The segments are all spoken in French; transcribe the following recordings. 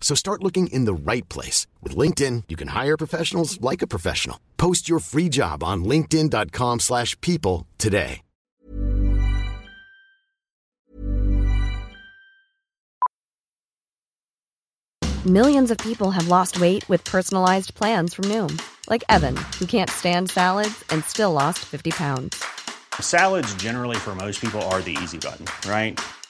So start looking in the right place. With LinkedIn, you can hire professionals like a professional. Post your free job on linkedin.com slash people today. Millions of people have lost weight with personalized plans from Noom. Like Evan, who can't stand salads and still lost 50 pounds. Salads generally for most people are the easy button, right?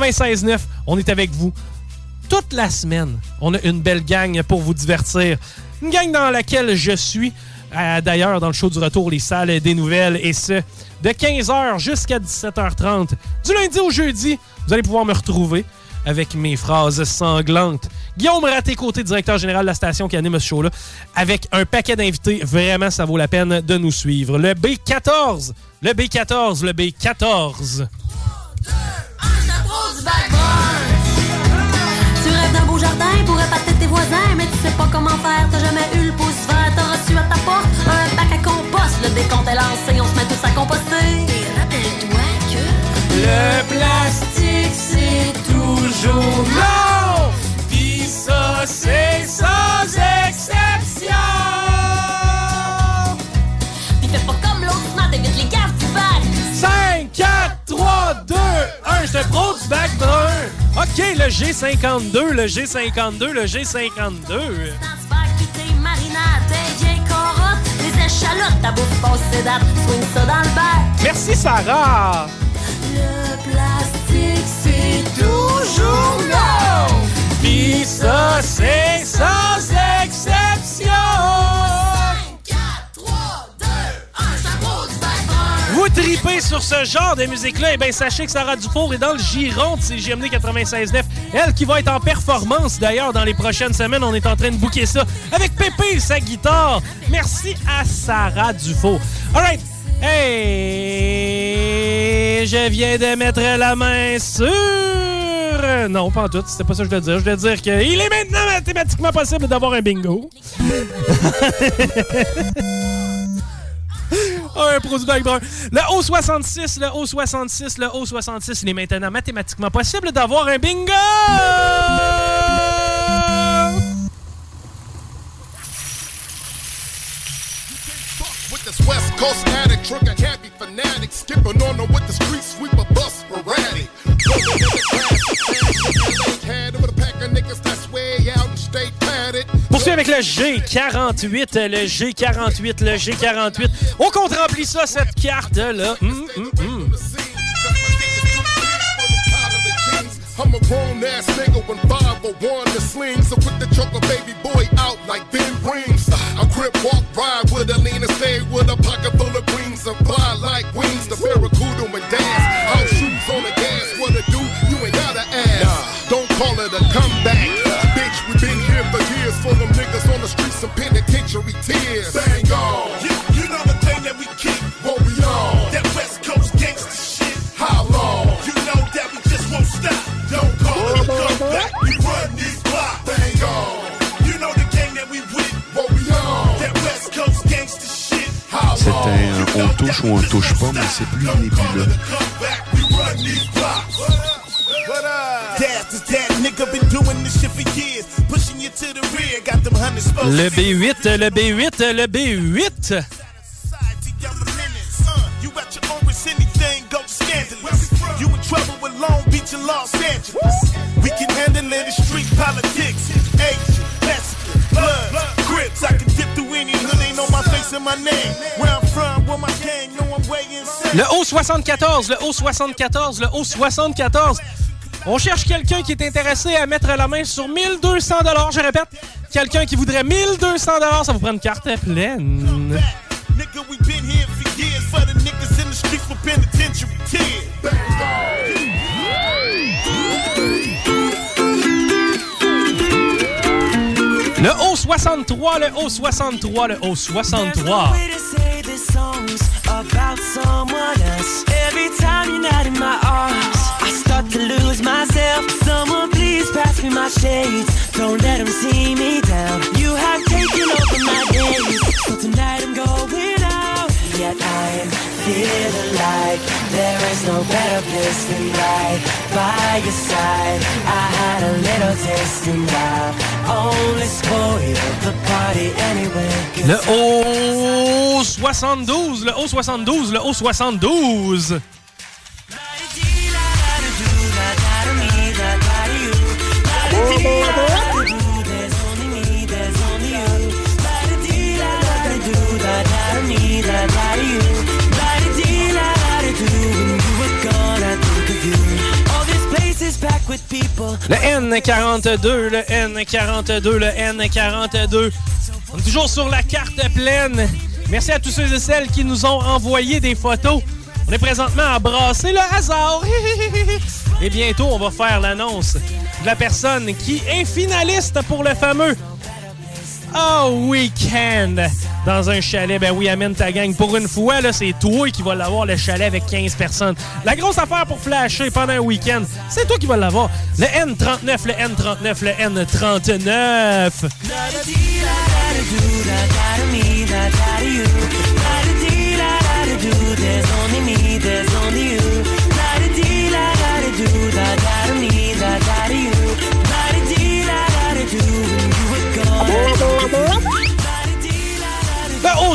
96.9, on est avec vous toute la semaine. On a une belle gang pour vous divertir. Une gang dans laquelle je suis, euh, d'ailleurs, dans le show du retour, les salles des nouvelles, et ce, de 15h jusqu'à 17h30. Du lundi au jeudi, vous allez pouvoir me retrouver avec mes phrases sanglantes. Guillaume Raté-Côté, directeur général de la station qui anime ce show-là, avec un paquet d'invités. Vraiment, ça vaut la peine de nous suivre. Le B14, le B14, le B14. Tu rêves d'un beau jardin pour épater tes voisins, mais tu sais pas comment faire, t'as jamais eu le pouce vert, t'as reçu à ta porte un bac à compost, le décompte est lancé, on se met tous à composter. Et rappelle-toi que Le plastique, OK, le G52, le G52, le G52. Dans du bac, pis tes marinades, tes vieilles carottes, les échalotes, ta bouffe passe ses dates, swing ça dans le bac. Merci, Sarah. Le plastique, c'est toujours non. Pis ça, c'est sans tripez sur ce genre de musique-là, et bien sachez que Sarah Dufour est dans le giron de CGMD 96.9. Elle qui va être en performance d'ailleurs dans les prochaines semaines. On est en train de booker ça avec Pépé sa guitare. Merci à Sarah Dufour. Alright. Hey! Je viens de mettre la main sur... Non, pas en tout. C'était pas ça que je voulais dire. Je voulais dire qu'il est maintenant mathématiquement possible d'avoir un bingo. Un produit. Le O66, le O66, le O66, il est maintenant mathématiquement possible d'avoir un bingo! West Coast addict, fanatic, skipping on her with the street sweeper bus sporadic. Poursuit avec le G48, le G48, le G48. On compte remplit ça, cette carte-là. I'm a grown ass nigga when 501 the sling. So put the choker baby boy out like Rings. I crip walk ride with a lean and stay with a pocket full of greens and fly like wings. The barracuda and dance. House shoes on the gas. What to do? You ain't gotta ask. Don't call it a comeback. Touche ou on touche pas, mais c'est plus nébuleux. Le B8, le B8, le B8. You in trouble with Long Beach and Los Angeles. We can handle it in street politics. Age, Mexican, blood, I'm way insane. Le O74, le O74, le O74. On cherche quelqu'un qui est intéressé à mettre la main sur 1200 Je répète, quelqu'un qui voudrait 1200 ça vous prend une carte pleine. Le O63, le O63, le O63. About someone else. Every time you're not in my arms, I start to lose myself. Someone please pass me my shades. Don't let them see me down. You have taken over my days. So tonight I'm going out. Yet I'm feeling like there is no better place than right by your side. I had a little taste and I only spoiled the party anyway. Le O72, le O72, le O72. Le N42, le N42, le N42. On est toujours sur la carte pleine. Merci à tous ceux et celles qui nous ont envoyé des photos. On est présentement à brasser le hasard. Et bientôt, on va faire l'annonce de la personne qui est finaliste pour le fameux Oh Weekend dans un chalet. Ben oui, amène ta gang. Pour une fois, là, c'est toi qui vas l'avoir, le chalet avec 15 personnes. La grosse affaire pour flasher pendant un week-end, c'est toi qui vas l'avoir. Le N39, le N39, le N39.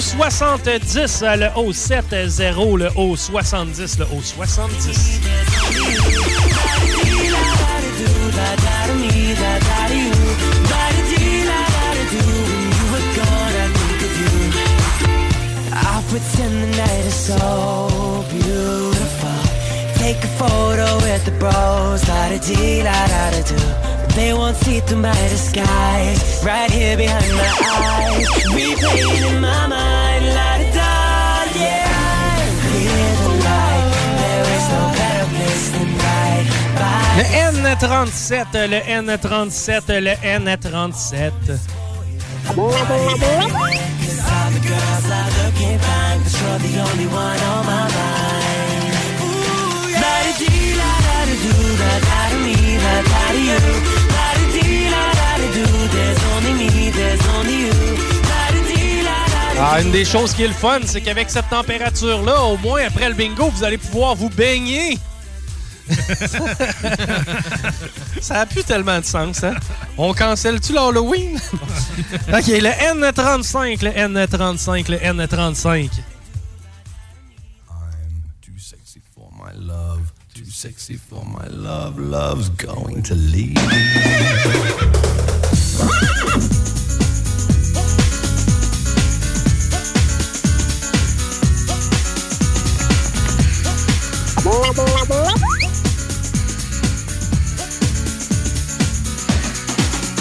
Haut 70, le haut 70, le haut 70, le haut 70. I'll pretend the night is so beautiful. Take a photo. They won't see through my disguise. Right here behind my eyes. Replaying in my mind. La da da, yeah. The light. There is no better place than right by. Le N37, le N37, le N37. Cause all the girls are looking fine, but you're the only one on my mind. Ooh, yeah. Ah, une des choses qui est le fun, c'est qu'avec cette température-là, au moins après le bingo, vous allez pouvoir vous baigner. Ça a plus tellement de sens, hein? On cancelle-tu l'Halloween? OK, le N35, le N35, le N35. Sexy for my love, love's going to leave.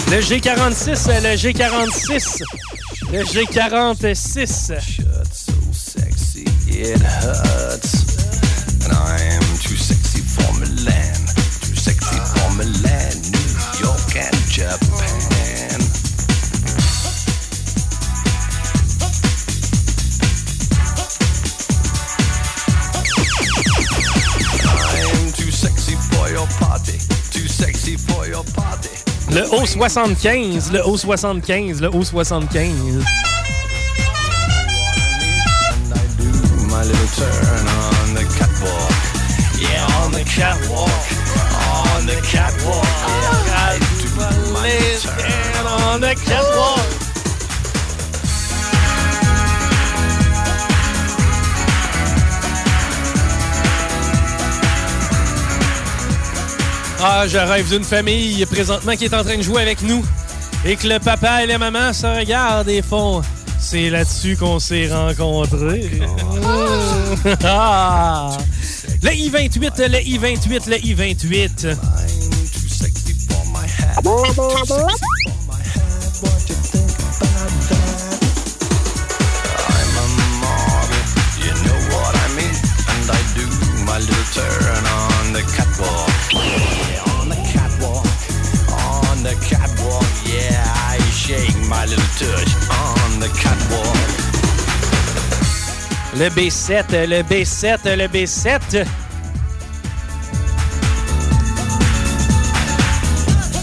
Le G46, le G46, le G46. so sexy, it hurts. Le O75, le O75, le O75. my little turn on the catwalk. Yeah, on the catwalk. On the catwalk. Yeah, I do my little turn on the catwalk. Ah, je rêve d'une famille présentement qui est en train de jouer avec nous et que le papa et la maman se regardent et font. C'est là-dessus qu'on s'est rencontrés. Ah. Le I-28, le I-28, le I-28. Le B7, le B7, le B7.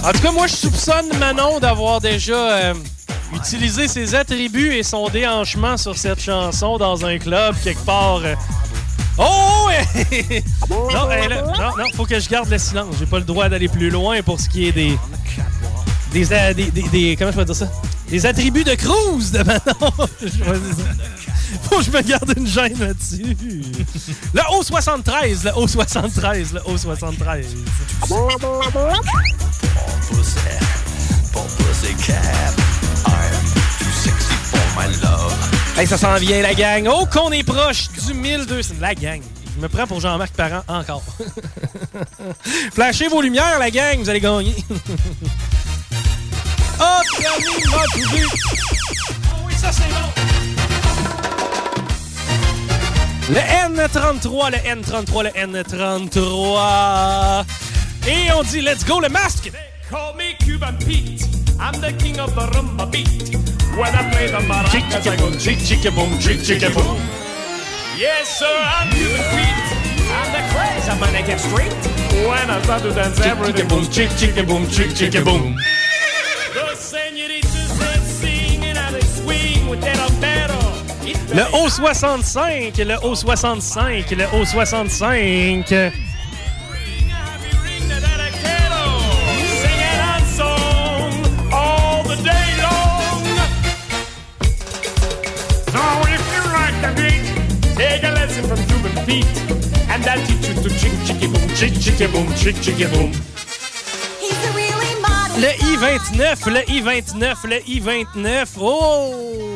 En tout cas, moi, je soupçonne Manon d'avoir déjà euh, utilisé ses attributs et son déhanchement sur cette chanson dans un club quelque part. euh. Oh! ouais! non, non, non, faut que je garde le silence. J'ai pas le droit d'aller plus loin pour ce qui est des. Des, des, des- Comment je peux dire ça? Des attributs de cruise de Manon. Je. Faut que je me garde une gêne là-dessus. Le O73, le O73, le O73. Pussy, pour pussycat. I'm too sexy for my love. Hey, ça s'en vient, la gang. Oh, qu'on est proche du 1200. La gang. Je me prends pour Jean-Marc Parent encore. Flashez vos lumières, la gang. Vous allez gagner. oh, Camille m'a. Oh oui, ça, c'est bon. Le N33, le N33, le N33. Et on dit let's go le masque. Call me Cuban Pete. I'm the king of the rumba beat. When I play the maracas, I go chick chicka boom, chick chicka boom. Yes, sir, I'm Cuban Pete. I'm the crazy man that gets straight. When I start to dance, everything goes chick chicka boom, chick chicka boom. Like the beat, take a lesson from Cuban Pete, and that teach you to chick chicky boom, chick chicky boom, chick chicky boom. Le I-29, le I-29, le I-29. Oh!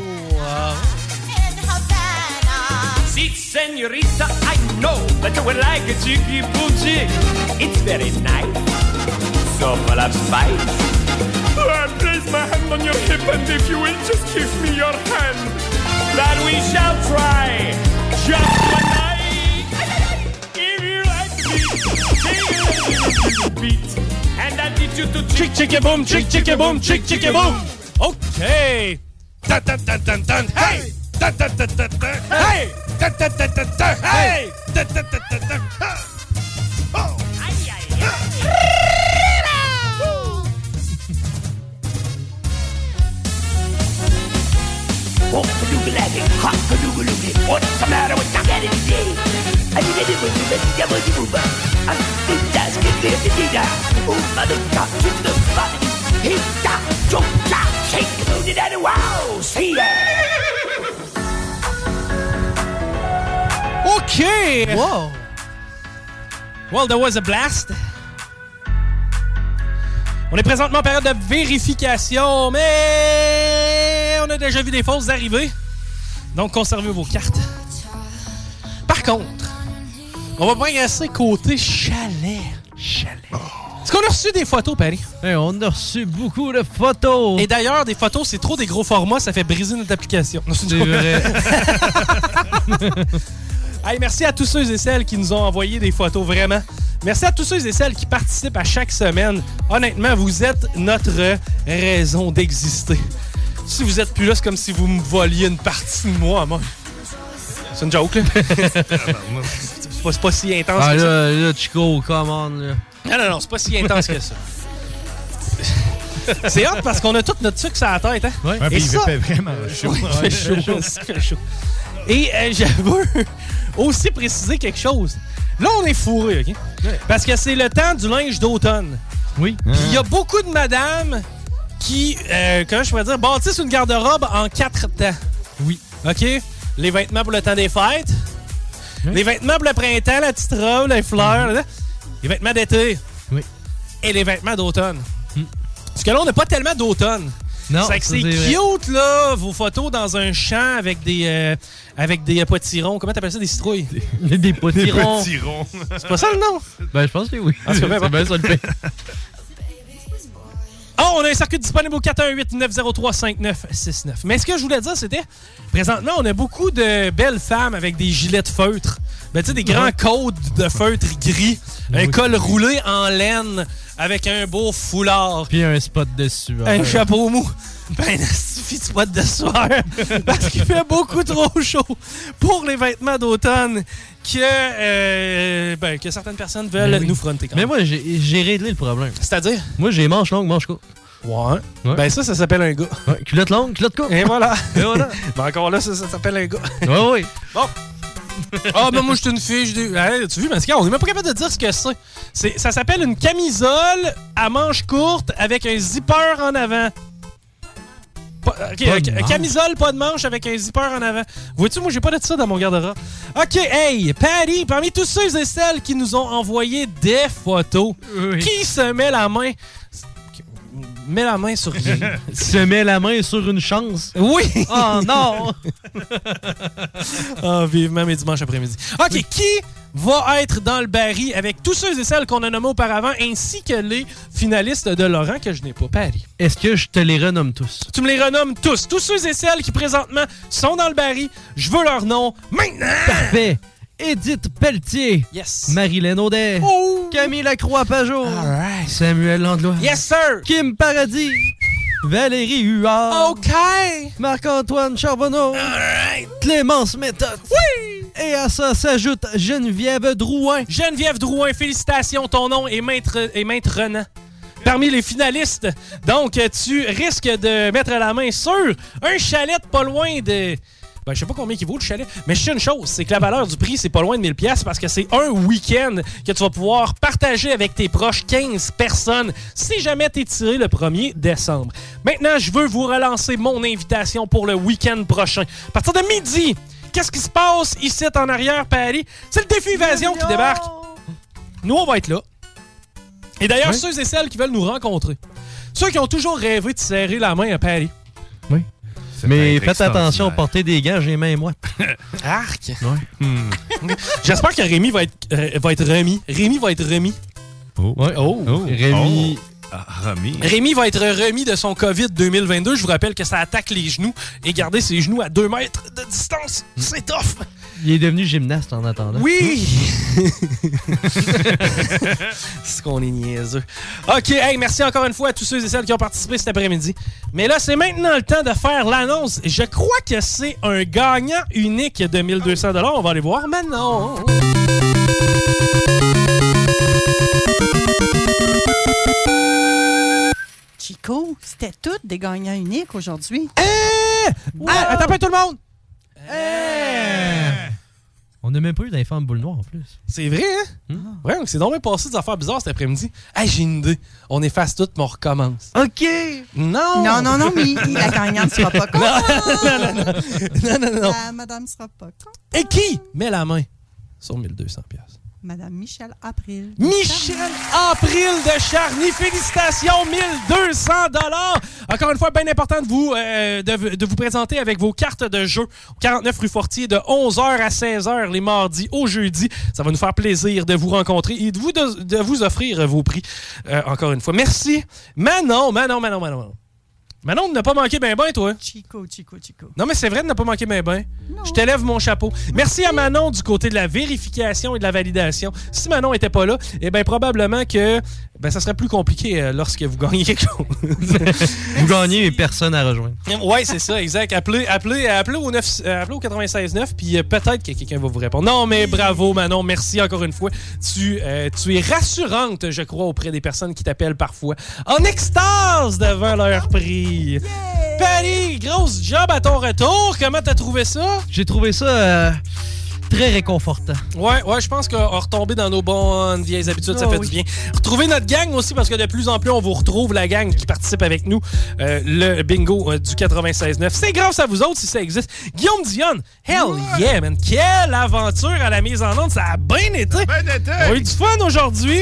See, senorita, I know that you would like a chicky boom chick. It's very nice, so full of spice. I place my hand on your hip, and if you will just give me your hand, that we shall try just one night. If you like beat, take a little beat, and I teach you to Chick chicky boom, chick chicky boom, chick chicky boom. OK. Dun, dun, dun, dun, dun. Hey! Dun, dun, dun, dun, dun. Hey! Dun, dun, dun, dun, dun. Hey! Dun, dun, dun, dun, dun. Ha! Oh! What's the matter with you? Get it today. I did it when you let the boogie move. I'm the jazz get there the data. Oh, mother, top to the body. Hit that, jump that, shake it, move it, and wow, see ya. OK! Wow! Well, there was a blast. On est présentement en période de vérification, mais on a déjà vu des fausses arriver. Donc, conservez vos cartes. Par contre, on va progresser côté chalet. Chalet. Est-ce qu'on a reçu des photos, Paris? on a reçu beaucoup de photos. Et d'ailleurs, des photos, c'est trop des gros formats, ça fait briser notre application. C'est vrai. Hey, merci à tous ceux et celles qui nous ont envoyé des photos, vraiment. Merci à tous ceux et celles qui participent à chaque semaine. Honnêtement, vous êtes notre raison d'exister. Si vous êtes plus là, c'est comme si vous me voliez une partie de moi, moi. C'est une joke, là. c'est pas, c'est pas si intense Ah que ça. là, là, Chico, come on, là. Non, non, non, c'est pas si intense que ça. C'est hot parce qu'on a tout notre sucre sur la tête, hein? Ouais. Et puis il ça- fait vraiment chaud. Ouais, il fait chaud, il fait chaud. Et euh, j'avoue, aussi préciser quelque chose. Là, on est fourré, OK? Parce que c'est le temps du linge d'automne. Oui. Puis il y a beaucoup de madames qui, euh, comment je pourrais dire, bâtissent une garde-robe en quatre temps. Oui. OK? Les vêtements pour le temps des fêtes. Les vêtements pour le printemps, la petite robe, les fleurs. là. Les vêtements d'été. Oui. Et les vêtements d'automne. Parce que là, on n'a pas tellement d'automne. Non, C'est que cute, là, vos photos dans un champ avec des, euh, avec des euh, potirons. Comment t'appelles ça, des citrouilles? Des potirons. potirons. C'est pas ça le nom? Ben, je pense que oui. Ben, C'est bien ça le fait. Oh, on a un circuit disponible au 418-903-5969. Mais ce que je voulais dire, c'était, présentement, on a beaucoup de belles femmes avec des gilets de feutre. Ben, tu sais, des grands côtes de feutre gris, un col roulé en laine avec un beau foulard. Puis un spot dessus. Un chapeau mou. Ben, suffit de spot de soir. Parce qu'il fait beaucoup trop chaud pour les vêtements d'automne que, euh, ben, que certaines personnes veulent Ben oui. nous fronter. quand Mais même. moi, j'ai réglé le problème. C'est-à-dire? Moi, j'ai manches longues, manches courtes. Ouais. Ouais. Ben, ça, ça s'appelle un gars. Ouais, culotte longue, culotte courte. Et voilà. Et voilà. Ben, encore là, ça, ça s'appelle un gars. Ouais, ouais. Bon. Ah, ben moi, je suis une fille. je Hey, tu vu, Masca, on est même pas capable de dire ce que c'est. c'est. Ça s'appelle une camisole à manches courtes avec un zipper en avant. Pas- camisole, pas de manche avec un zipper en avant. Vois-tu, moi, j'ai pas de ça dans mon garde-robe. Ok, hey, Patty, parmi tous ceux et celles qui nous ont envoyé des photos, Oui. qui se met la main. Met la main sur rien. Se met la main sur une chance. Oui! Oh non! Ah, vivement mes dimanches après-midi. OK, qui va être dans le baril avec tous ceux et celles qu'on a nommés auparavant, ainsi que les finalistes de Laurent que je n'ai pas pari? Est-ce que je te les renomme tous? Tu me les renommes tous. Tous ceux et celles qui présentement sont dans le baril. Je veux leur nom maintenant! Parfait. Edith Pelletier. Yes. Marilyn Audet. Oh! Camille Lacroix-Pajot. Alright. Samuel Landlois. Yes, sir! Kim Paradis. Valérie Huard. OK! Marc-Antoine Charbonneau. Alright. Clémence Méthode. Oui! Et à ça s'ajoute Geneviève Drouin. Geneviève Drouin, félicitations, ton nom est Maître, est Maître Renan. Parmi les finalistes. Donc, tu risques de mettre la main sur un chalet pas loin de. Ben, je sais pas combien il vaut le chalet, mais je sais une chose, c'est que la valeur du prix, c'est pas loin de 1000 pièces parce que c'est un week-end que tu vas pouvoir partager avec tes proches 15 personnes si jamais t'es tiré le 1er décembre. Maintenant, je veux vous relancer mon invitation pour le week-end prochain. À partir de midi, qu'est-ce qui se passe ici en arrière, Paris? C'est le défi évasion qui débarque. Nous, on va être là. Et d'ailleurs, Oui. ceux et celles qui veulent nous rencontrer, ceux qui ont toujours rêvé de serrer la main à Paris. Mais faites attention, portez des gants, j'ai les mains moites. Arc! Ouais. J'espère que Rémi va être, euh, va être remis. Rémi va être remis. Oh. Ouais. Oh. Rémi. Ah. Rémi va être remis de son COVID 2022. Je vous rappelle que ça attaque les genoux. Et garder ses genoux à 2 mètres de distance, c'est tough. Il est devenu gymnaste en attendant. Oui! c'est qu'on est niaiseux. OK, hey, merci encore une fois à tous ceux et celles qui ont participé cet après-midi. Mais là, c'est maintenant le temps de faire l'annonce. Je crois que c'est un gagnant unique de 1200 On va aller voir maintenant. Chico, c'était tout des gagnants uniques aujourd'hui. Ah, attends pas tout le monde! On n'a même pas eu d'infâme boule noire en plus. C'est vrai, hein? Ouais, donc c'est donc bien passé des affaires bizarres cet après-midi. Hey, j'ai une idée. On efface tout, mais on recommence. OK! Non! Non, non, non, mais la gagnante sera pas con. non, non, non. Non, non, non. La madame sera pas con. Et qui met la main sur 1200 pièces? Madame Michel April. Michel April de Charny. Félicitations, 1200 dollars. Encore une fois, bien important de vous, euh, de, vous présenter avec vos cartes de jeu. 49 rue Fortier de 11h à 16h les mardis au jeudi. Ça va nous faire plaisir de vous rencontrer et de vous, de vous offrir vos prix. euh, encore une fois. Merci. Manon, Manon, Manon, Manon. Manon. Manon, ne pas manquer ben ben, toi. Chico, Chico, Chico. Non, mais c'est vrai de ne pas manquer ben ben. Je te lève mon chapeau. Merci à Manon du côté de la vérification et de la validation. Si Manon était pas là, eh bien, probablement que ben, ça serait plus compliqué euh, lorsque vous gagnez quelque chose. Vous gagnez et personne à rejoindre. ouais, c'est ça, exact. Appelez, appelez, appelez au, 9, euh, appelez au 96.9, puis euh, peut-être que quelqu'un va vous répondre. Non, mais bravo, Manon. Merci encore une fois. Tu, euh, tu es rassurante, je crois, auprès des personnes qui t'appellent parfois. En extase devant leur prix. Patty, grosse job à ton retour. Comment t'as trouvé ça? J'ai trouvé ça euh, très réconfortant. Ouais, ouais, je pense qu'on va retomber dans nos bonnes vieilles habitudes, ça Ah fait oui. du bien. Retrouver notre gang aussi, parce que de plus en plus, on vous retrouve, la gang qui participe avec nous, euh, le bingo euh, du 96.9. C'est grâce à vous autres si ça existe. Guillaume Dionne, hell yeah, man. Quelle aventure à la mise en onde, ça a bien été. On a eu du fun aujourd'hui.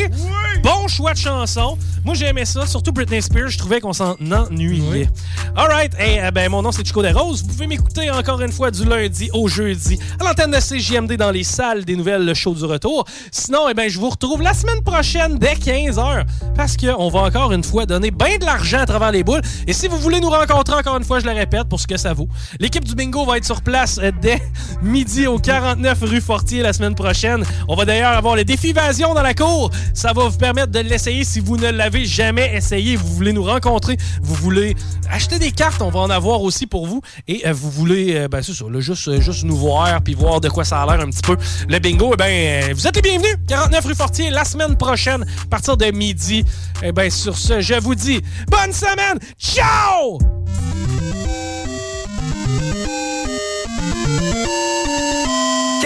Bon choix de chanson. Moi, j'ai aimé ça, surtout Britney Spears, je trouvais qu'on s'en ennuyait. All right, hey, euh, ben, mon nom c'est Chico des Roses. Vous pouvez m'écouter encore une fois du lundi au jeudi à l'antenne de CJMD dans les salles des nouvelles, le show du retour. Sinon, eh ben, je vous retrouve la semaine prochaine dès 15h parce qu'on va encore une fois donner bien de l'argent à travers les boules. Et si vous voulez nous rencontrer encore une fois, je le répète pour ce que ça vaut. L'équipe du bingo va être sur place euh, dès midi au 49 rue Fortier la semaine prochaine. On va d'ailleurs avoir le défi évasion dans la cour. Ça va vous permettre de l'essayer si vous ne l'avez jamais essayé. Vous voulez nous rencontrer, vous voulez acheter des cartes, on va en avoir aussi pour vous. Et euh, vous voulez, euh, ben c'est là, juste, euh, juste nous voir puis voir de quoi ça a l'air un petit peu. Le bingo, eh ben, euh, vous êtes les bienvenus. 49 rue Fortier la semaine prochaine à partir de midi. Eh ben, sur ce, je vous dis bonne semaine. Ciao!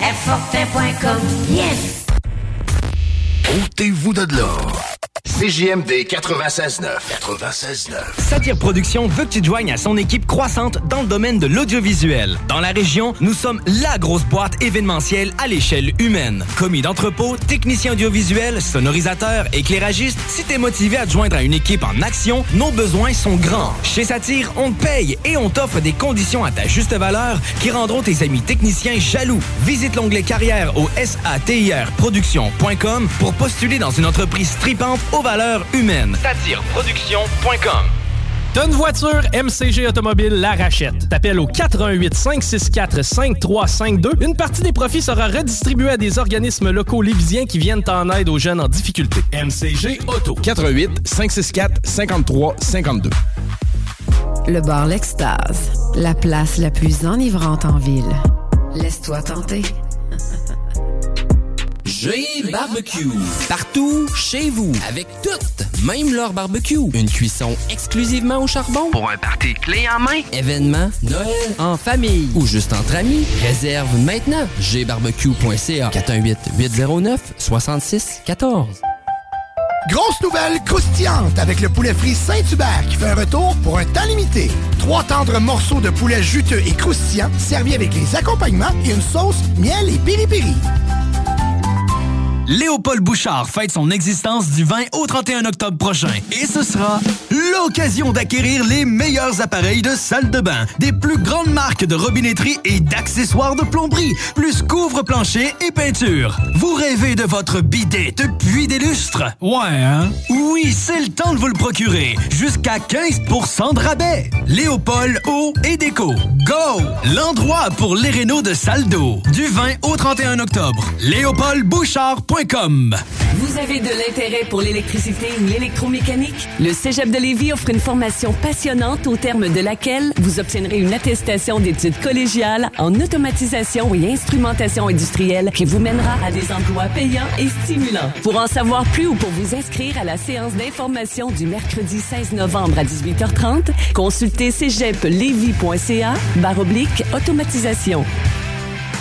airfortin.com, yes. Ôtez-vous de l'or. CJMD 96.9. 96.9. Satire Productions veut que tu te joignes à son équipe croissante dans le domaine de l'audiovisuel. Dans la région, nous sommes la grosse boîte événementielle à l'échelle humaine. Commis d'entrepôt, technicien audiovisuel, sonorisateur, éclairagiste, si t'es motivé à te joindre à une équipe en action, nos besoins sont grands. Chez Satire, on te paye et on t'offre des conditions à ta juste valeur qui rendront tes amis techniciens jaloux. Visite l'onglet carrière au satirproduction.com pour postuler dans une entreprise stripante aux valeurs humaines. Satireproduction.com une voiture, MCG Automobile la rachète. T'appelles au 418 564 5352. Une partie des profits sera redistribuée à des organismes locaux lévisiens qui viennent en aide aux jeunes en difficulté. MCG Auto. 418 564 53 52. Le bar L'Extase, la place la plus enivrante en ville. Laisse-toi tenter. G Barbecue. Partout, chez vous, avec toutes, même leur barbecue. Une cuisson exclusivement au charbon. Pour un party clé en main. Événement, Noël, en famille ou juste entre amis. Réserve maintenant. gbarbecue.ca 418-809-6614. Grosse nouvelle croustillante avec le poulet frit Saint-Hubert qui fait un retour pour un temps limité. Trois tendres morceaux de poulet juteux et croustillants servis avec les accompagnements et une sauce miel et piri-piri. Léopold Bouchard fête son existence du 20 au 31 octobre prochain. Et ce sera l'occasion d'acquérir les meilleurs appareils de salle de bain, des plus grandes marques de robinetterie et d'accessoires de plomberie, plus couvre-plancher et peinture. Vous rêvez de votre bidet depuis des lustres? Ouais, hein? Oui, c'est le temps de vous le procurer. Jusqu'à 15% de rabais. Léopold Eau et Déco. Go! L'endroit pour les rénaux de salle d'eau. Du 20 au 31 octobre. Vous avez de l'intérêt pour l'électricité ou l'électromécanique? Le Cégep de Lévis offre une formation passionnante au terme de laquelle vous obtiendrez une attestation d'études collégiales en automatisation et instrumentation industrielle qui vous mènera à des emplois payants et stimulants. Pour en savoir plus ou pour vous inscrire à la séance d'information du mercredi 16 novembre à 18h30, consultez cégeplevy.ca barre automatisation.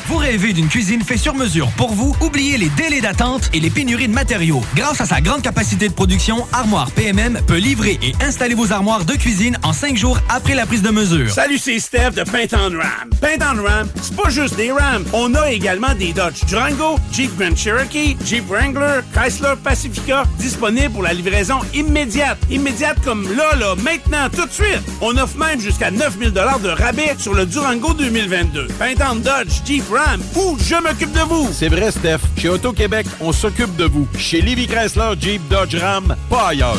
Vous rêvez d'une cuisine faite sur mesure pour vous? Oubliez les délais d'attente et les pénuries de matériaux. Grâce à sa grande capacité de production, Armoire PMM peut livrer et installer vos armoires de cuisine en cinq jours après la prise de mesure. Salut, c'est Steph de Paint on Ram. Paint on Ram, c'est pas juste des Rams. On a également des Dodge Durango, Jeep Grand Cherokee, Jeep Wrangler, Chrysler Pacifica, disponibles pour la livraison immédiate. Immédiate comme là, là, maintenant, tout de suite. On offre même jusqu'à 9000 de rabais sur le Durango 2022. Paint on Dodge, Jeep Ram, ou je m'occupe de vous. C'est vrai, Steph. Chez Auto-Québec, on s'occupe de vous. Chez Livy Chrysler, Jeep, Dodge, Ram, pas ailleurs.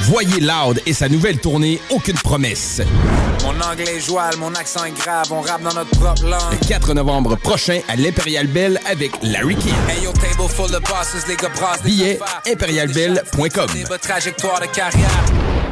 Voyez Loud et sa nouvelle tournée Aucune promesse. Mon anglais est joual, mon accent est grave, on rappe dans notre propre langue. Le 4 novembre prochain à l'Imperial Bell avec Larry King. Hey yo, table full of bosses, les gars brassent trajectoire de carrière.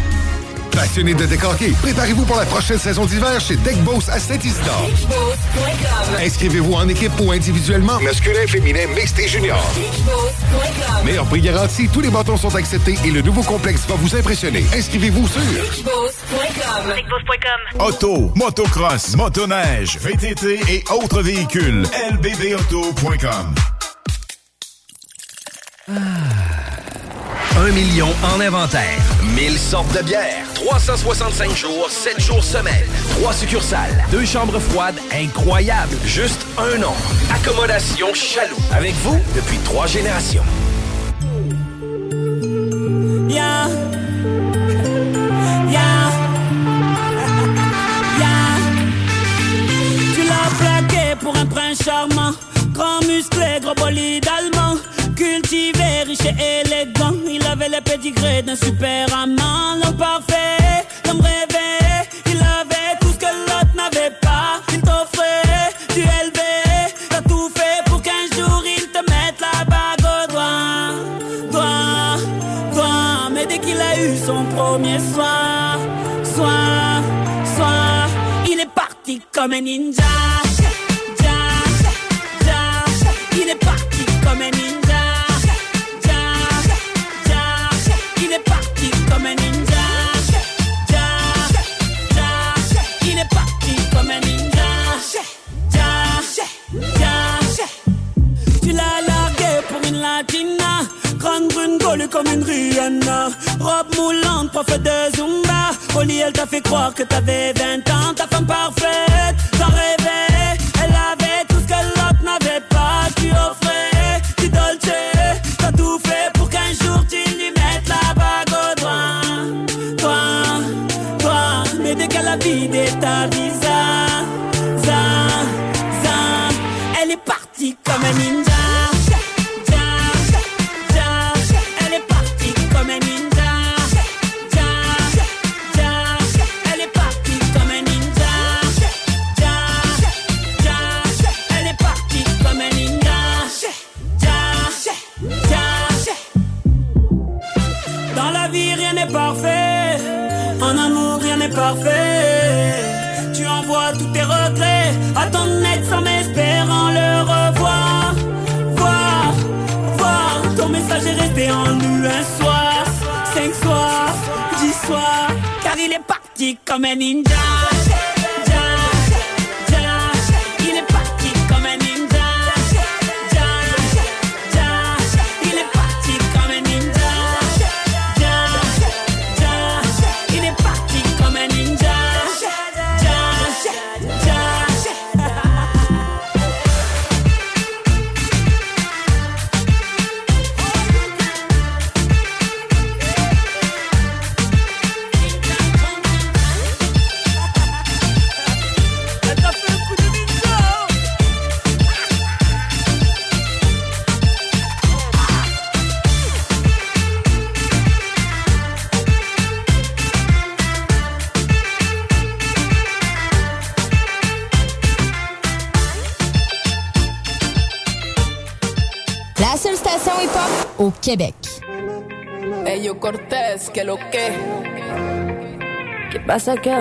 Passionné de décorquer, préparez-vous pour la prochaine saison d'hiver chez Deck Boss à Saint-Isidore. Inscrivez-vous en équipe ou individuellement, masculin, féminin, mixte et junior. Meilleur prix garanti, tous les bâtons sont acceptés et le nouveau complexe va vous impressionner. Inscrivez-vous sur Auto, motocross, motoneige, VTT et autres véhicules. lbbauto.com. Un million en inventaire. 1000 sortes de bières. 365 jours, 7 jours semaine. 3 succursales. Deux chambres froides incroyables. Juste un nom. Accommodation Chaloux. Avec vous depuis trois générations. Yeah. Yeah. Yeah. Tu l'as plaqué pour un prince charmant. Grand musclé, gros bolide allemand. Cultivé, riche et élégant. Il avait les pédigrés d'un super amant. L'homme parfait, l'homme rêvé. Il avait tout ce que l'autre n'avait pas. Il t'offrait du élevé. T'as tout fait pour qu'un jour il te mette la bague au doigt. Doigt, doigt. Mais dès qu'il a eu son premier soir, soir, soir, il est parti comme un ninja. Ja, ja, il est parti comme un ninja. Comme une Rihanna. Robe moulante, prof de Zumba. Lit, elle t'a fait croire que t'avais 20 ans. Ta femme parfaite, parti comme un au Québec. Hey yo Cortés, que lo que? ¿Qué pasa que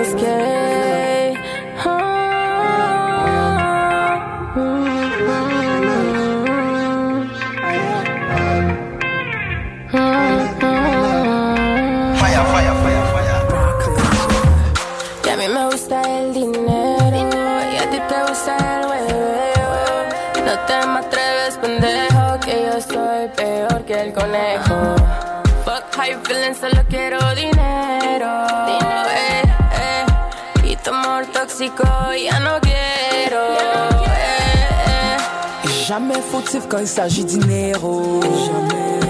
Jamais fautif quand il s'agit dinero. Jamais.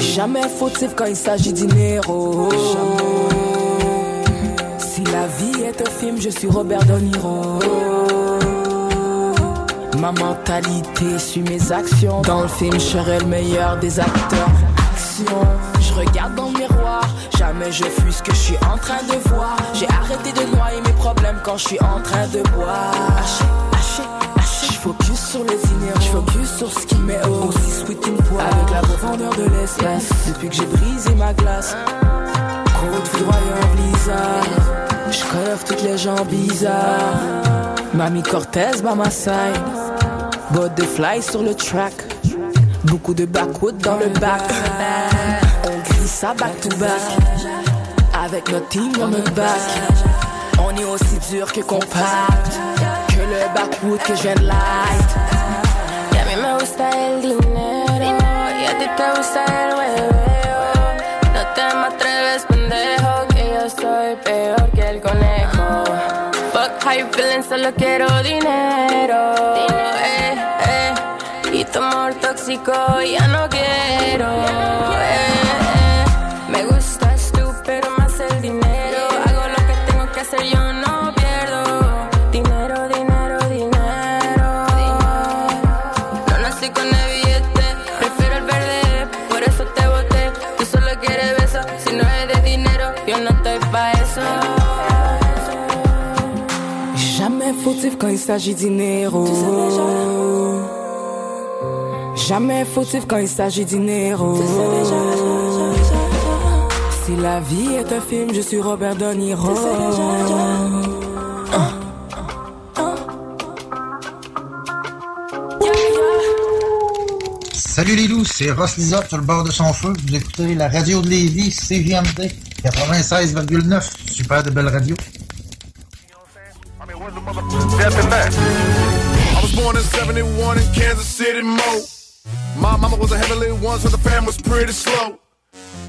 Jamais fautif quand il s'agit dinero. Si la vie est un film, je suis Robert De Niro. Ma mentalité suit mes actions. Dans le film, je serai le meilleur des acteurs. Action, je regarde dans le miroir. Jamais je fuis ce que je suis en train de voir. J'ai arrêté de noyer mes problèmes quand je suis en train de boire. Haché, haché. Je focus sur les inhérents. Je focus sur ce qui m'est haut. Aussi sweet une poire. Avec la profondeur de l'espace. Depuis que j'ai brisé ma glace. Côte foudroyant blizzard. Je toutes les gens bizarres. Mamie Cortez by side. Botte de fly sur le track. Beaucoup de backwood dans le back. On grille ça back to back. Avec notre team on notre back. On est aussi dur que compact. Que le backwood que je light. Y a mí me gusta el dinero y a ti te gusta. Solo quiero dinero. Eh, eh. Y tu amor tóxico ya no quiero. Il s'agit dinero. Jamais fautif quand il s'agit dinero. Si la vie est un film, je suis Robert De Niro. Salut les loups, c'est Ross Lisotte sur le bord de son feu. Vous écoutez la radio de Lévis, CJMD 96,9. Super de belle radio. Mama was a heavenly one, so the fam was pretty slow.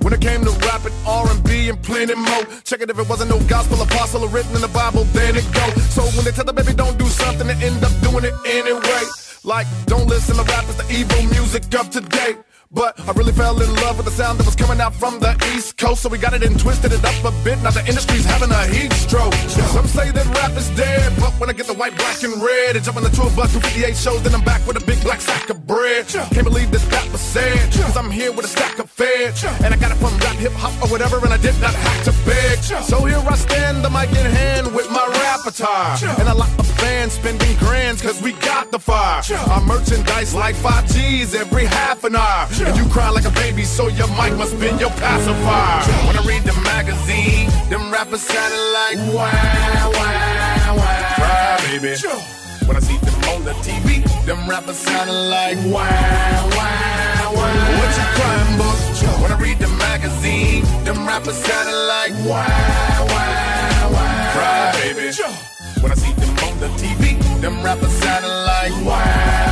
When it came to rapping R&B and plenty more, check it if it wasn't no gospel apostle or written in the Bible, then it go. So when they tell the baby don't do something, they end up doing it anyway. Like, don't listen to rappers, the evil music of today. But I really fell in love with the sound that was coming out from the East Coast. So we got it and twisted it up a bit. Now the industry's having a heat stroke. Some say that rap is dead. But when I get the white, black, and red and jump on the tour bus to 58 shows, then I'm back with a big black sack of bread. Can't believe that that was said. Cause I'm here with a stack of feds. And I got it from rap, hip hop, or whatever. And I did not have to beg. So here I stand, the mic in hand with my rap attire. And a lot of fans spending grands cause we got the fire. Our merchandise like 5 G's every half an hour. And you cry like a baby, so your mic must be your pacifier. When I read the magazine, them rappers sounding like wow, wow, wow. Cry, baby. When I see them on the TV, them rappers sounding like wow, wow, wow. What you crying, book? When I read the magazine, them rappers sounding like wow, wow, wow. Cry, baby. When I see them on the TV, them rappers sounding like wow,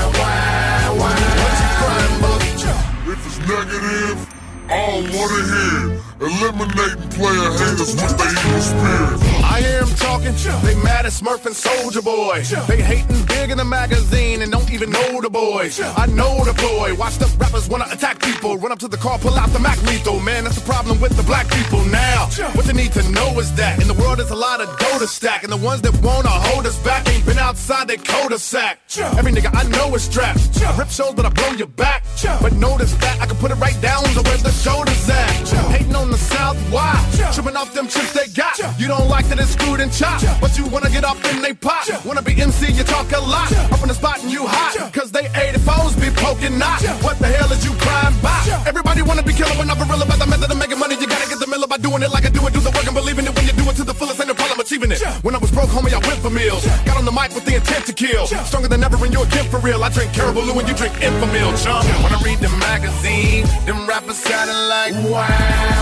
negative, I don't wanna hear. Eliminating player haters with their evil spirit. I hear them talking, they mad at Smurf and Soldier Boy. They hating big in the magazine and don't even know the boy. I know the ploy. Watch the rappers wanna attack people. Run up to the car, pull out the Mac lethal. Man, that's the problem with the black people now. What you need to know is that in the world there's a lot of dough to stack. And the ones that wanna hold us back ain't been outside their cul-de-sac. Every nigga I know is strapped. I rip shows, but I blow your back. But notice that I can put it right down to where the shoulders at. Hating on the south, why? Tripping off them chips they got. You don't like that it's screwed and chopped, but you wanna get up in they pot. Wanna be MC, you talk a lot. Up in the spot and you hot, cause they 84s be poking not. What the hell is you crying by? Everybody wanna be killer when I'm gorilla by the method of making money. You gotta get the miller by doing it like I do it. Do the work and believe in it when you do it to the fullest. Ain't no problem achieving it. When I was broke, homie, I went for meals. Got on the mic with the intent to kill. Stronger than ever when you're again for real. I drink Caribou and you drink Infamil, chump. When I read the magazine, them rappers sounding like wow,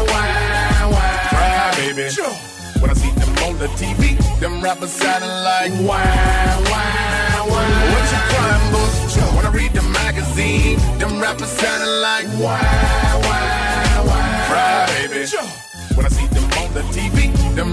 wow, wow. Cry, baby. When I see them on the TV, them rappers sounding like wow, wow, wow. What you crying? When I read the magazine, them rappers sounding like wow,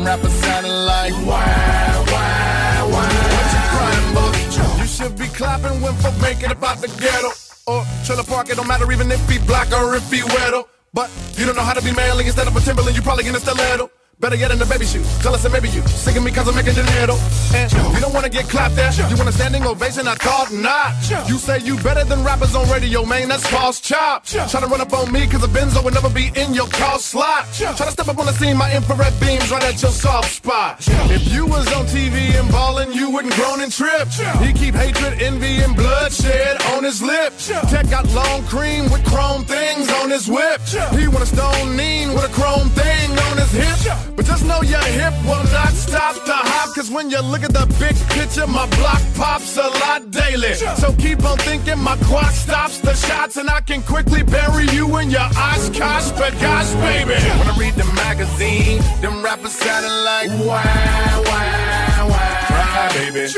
Rappers sounding like wow, wow, wow. What you crying, book? You should be clapping when folk making about the ghetto. Or trailer park, it don't matter even if he black or if he wetter. But you don't know how to be manly instead of a Timberland, you probably get a stiletto. Better get in the baby shoes. Tell us that maybe you of me cause I'm making dinero. And you don't wanna get clapped at. You want a standing ovation, I thought not. You say you better than rappers on radio, man, that's false chop. Try to run up on me cause a Benzo would never be in your car slot. Try to step up on the scene, my infrared beams right at your soft spot. If you was on TV and ballin', you wouldn't groan and trip. He keep hatred, envy, and bloodshed on his lip. Tech got long cream with chrome things on his whip. He want a stone mean with a chrome thing on his hip. But just know your hip will not stop the hop. Cause when you look at the big picture, my block pops a lot daily. So keep on thinking my quad stops the shots, and I can quickly bury you in your Oshkosh, but gosh, baby. When I read the magazine, them rappers sounding like wow, wow, wow. Cry, baby.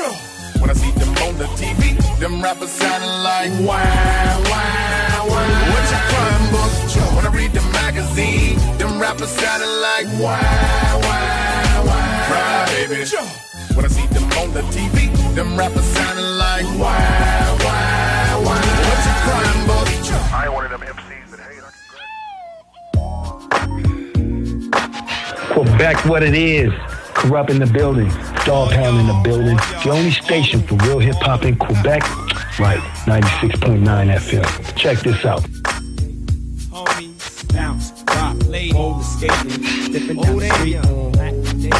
When I see them on the TV, them rappers sounding like wow, wow, wow. What's your crime book? When I read the magazine, them rappers sounding like wow, wow, wow. Cry, baby. When I see them on the TV, them rappers sounding like wow, wow, wow. What's your crime book? I ain't one of them MCs that hate. Quebec, what it is. Corrupt in the building. Dog pound in the building. The only station for real hip hop in Quebec. Right, 96.9 FM. Check this out. bounce, roller skating, dipping down the street.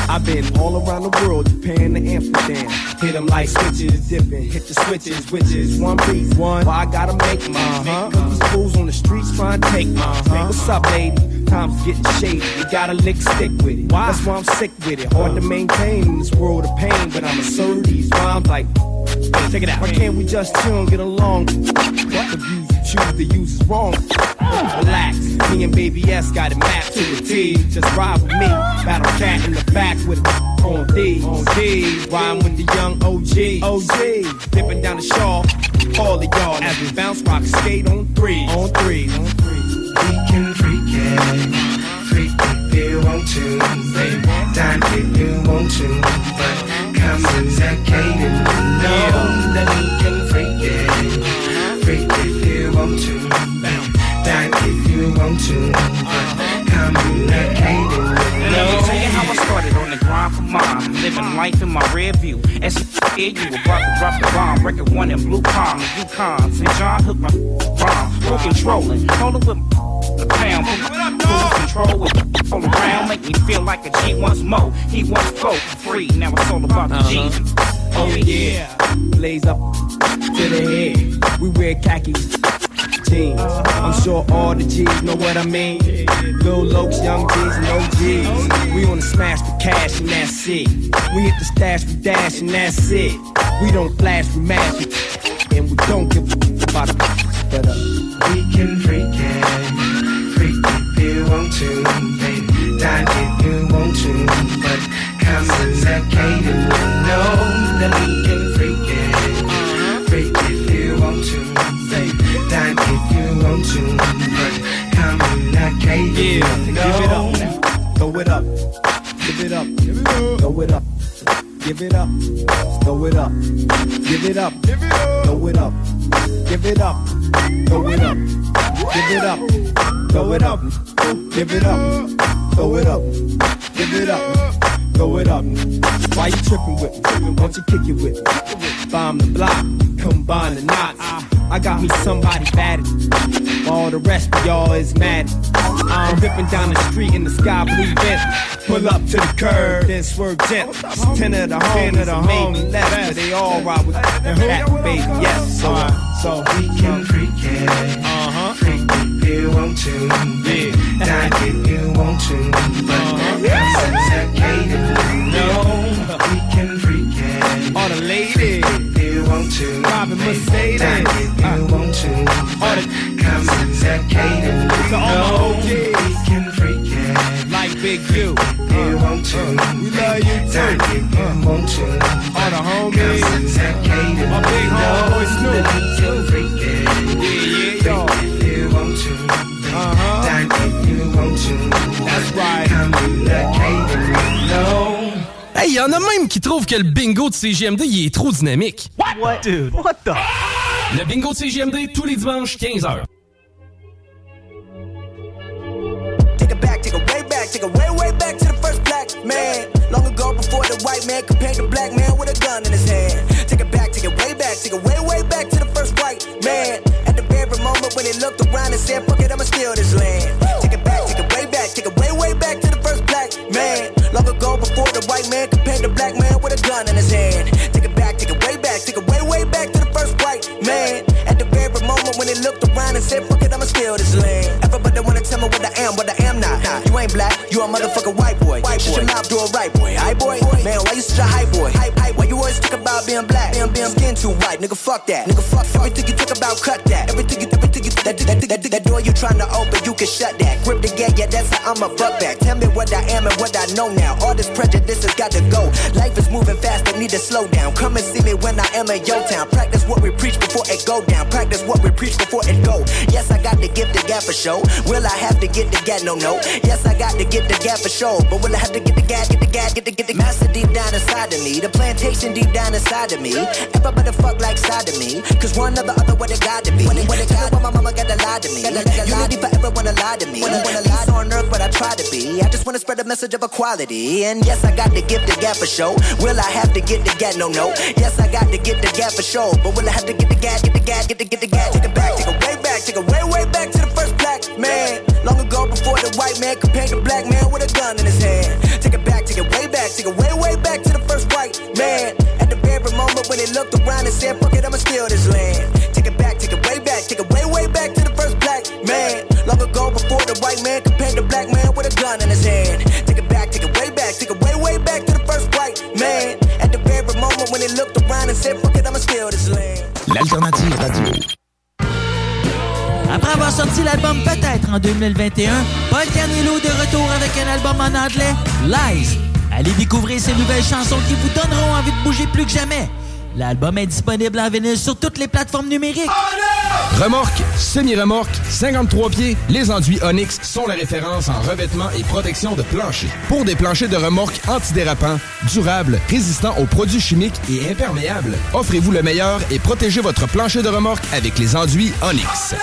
I've been all around the world, Japan to Amsterdam. Hit them like switches, dipping, hit the switches, whiches, one piece, one. Why I gotta make my uh-huh. These fools on the streets trying to take my uh-huh. What's up, lady? Time's getting shady, you gotta lick stick with it. Why? That's why I'm sick with it. Hard to maintain in this world of pain, but I'm assertive these rhymes like. Check it out. Why can't we just chill and get along? What the views choose to use is wrong. Relax, me and Baby S got it mapped to a T. Just ride with me, battle cat in the back with it on D, on D. Rhyme with the young OG, OG. Dipping down the shaw, all of y'all as we bounce, rock, skate on three, on three, on three. We can freak it, freak if you want to, baby. Dine if you want to, but come to that cadence. No, that we can freak it, freak you want to, dine if you want to, but come to that cadence. Let me tell you how I started on the grind for mine. Living life in my rear view. As a kid, you about to drop the bomb. Record one in Blue Palm, the Yukon. St. John hooked my bomb. Full controlling. Hold it with the pound. Full control with all around. Make me feel like a G once more. He once spoke free. Now it's all about the G. Uh-huh. Oh yeah, blaze up to the head. We wear khaki I'm sure all the G's know what I mean. Lil Lokes, young G's, and OGs. We wanna smash the cash and that's it. We hit the stash, we dash and that's it. We don't flash, we mash. And we don't give a about it. But uh, We can freak it, freak if you want to, baby. Die if you want to, but come to that cadence. No, that we can want to, but to that cadence. yeah, no. give it up. Throw it up. Give it up. Throw it up. Give it up. Throw it up. Give it up. Throw it up. Give it up. Throw it up. Give it up. Throw it up. Give it up. Throw it up. Give it up. Throw it up. Why you tripping with me? Won't you kick it with me? Bomb the block. Combine the knots. I got me somebody bad. All the rest of y'all is mad. I'm ripping down the street in the sky blue vent. Pull up to the curb, then swerve gent. Ten of the homies, of the homies left, but they all ride with that baby. Yes, so so we can freak it, uh-huh. freak if you want to, yeah. Dine if you want to, but come to that cadence. No, we can freak it. All the ladies, if you want to, Mercedes, Dine if you want to, all the come to that cadence. To all no, my OGs. we can freak it. like Big U. If you want to, We love you Dine too. if you want to, All the come homies, to that cadence. my big homeboy Snoop. we can freak it. Yeah, yeah, y'all. If you want to, Uh-huh. dine if you want to. That's right. Come Hey, y en a même qui trouvent que le bingo de CGMD, il est trop dynamique. What? Dude, what the? Le bingo de CGMD, tous les dimanches, 15h. Take it back, take it way back, take it way, way back to the first black man. Long ago before the white man compared the black man with a gun in his hand. Take it back, take it way back, take it way, way back to the first white man. At the very moment when he looked around and said, fuck it, I'ma steal this land. Take it back, take it way back, take it way, way back to the first black man. Long ago before the white man compared the black man with a gun in his hand. Take it back, take it way back, take it way, way back to the first white man. At the very moment when he looked around and said, fuck it, I'ma steal this land. Everybody wanna tell me what I am, but I am not. Nah, you ain't black, you a motherfucking white boy. White boy. Shut your mouth, do it right, boy. Hi, boy. Man, why you such a hype boy? Hype, hype. Why you always talk about being black? Being, being skin too white, nigga, fuck that. Nigga, fuck, fuck. Everything you talk about, cut that. Everything you, that, that, that, that, door you trying to open, you can shut that. Grip the gate, yeah, that's how I'm a buck back. Tell me what I am and what I know now. All this prejudice has got to go. Life is moving fast, I need to slow down. Come and see me when I am in your town. Practice what we preach before it go down. Practice what we preach before it go. Yes, I got to give the gap for show. Will I have to get the gap? No, no. Yes, I got to get the gap for show. But will I have to get the gap, get the gap, get the, get the master deep down inside of me? The plantation deep down inside of me. Everybody fuck like side of me. Cause one or the other, what it got to be. When it, when it got when my got to lie to me. Unity forever wanna lie to me. Wanna, wanna lie on earth, but I try to be. I just wanna spread a message of equality. And yes, I got to give the gap for show. Will I have to get the gap? No, no. Yes, I got to get the gap for show. But will I have to get the gap, get the gap, get the, get the gap, take it back, take it way back, take it way, way back to the first black man. Long ago before the white man compared the black man with a gun in his hand. Take it back, take it way back, take it way, way back to the first white man. At the very moment when he looked around and said, fuck it, I'ma steal this land. Take it back, take it way back, take it way, way back to the first black man. Long ago before the white man compared the black man with a gun in his hand. Take it back, take it way back, take it way, way back to the first white man. At the very moment when he looked around and said, fuck it, I'ma steal this land. L'alternative radio. Après avoir sorti l'album Peut-être en 2021, Paul Carnello de retour avec un album en anglais, Lies. Allez découvrir ces nouvelles chansons qui vous donneront envie de bouger plus que jamais. L'album est disponible en vinyle sur toutes les plateformes numériques. Remorque, semi-remorque, 53 pieds, les enduits Onyx sont la référence en revêtement et protection de plancher. Pour des planchers de remorque antidérapants, durables, résistants aux produits chimiques et imperméables, offrez-vous le meilleur et protégez votre plancher de remorque avec les enduits Onyx.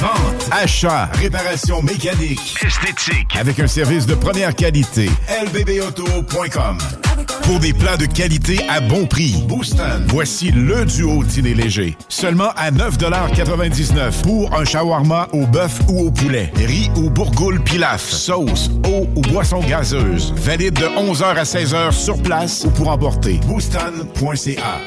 Vente, achat, réparation mécanique, esthétique, avec un service de première qualité. lbbauto.com Pour des plats de qualité à bon prix. Booston. Voici le duo dîner léger. Seulement à 9,99 pour un shawarma au bœuf ou au poulet. Riz ou bourgoule pilaf. Sauce, eau ou boisson gazeuse. Valide de 11h à 16h sur place ou pour emporter. Booston.ca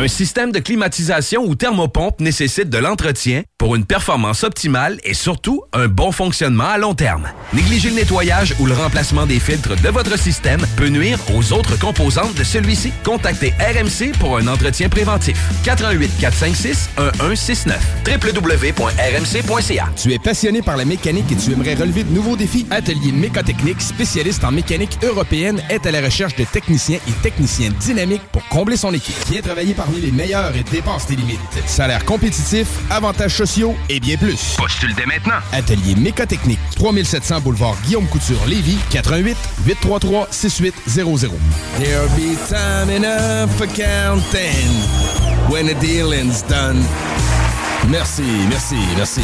Un système de climatisation ou thermopompe nécessite de l'entretien pour une performance optimale et surtout un bon fonctionnement à long terme. Négliger le nettoyage ou le remplacement des filtres de votre système peut nuire aux autres composantes de celui-ci. Contactez RMC pour un entretien préventif. 88 456 1169 www.rmc.ca Tu es passionné par la mécanique et tu aimerais relever de nouveaux défis? Atelier Mécotechnique, spécialiste en mécanique européenne, est à la recherche de techniciens et techniciennes dynamiques pour combler son équipe. Viens travailler parmi les meilleurs et dépense tes limites. Salaire compétitif, avantages sociaux et bien plus. Postule dès maintenant. Atelier Mécotechnique, 3700 boulevard Guillaume Couture, Lévis, 88 833 6800. There'll be time enough for counting when the dealing's done. Merci, merci, merci.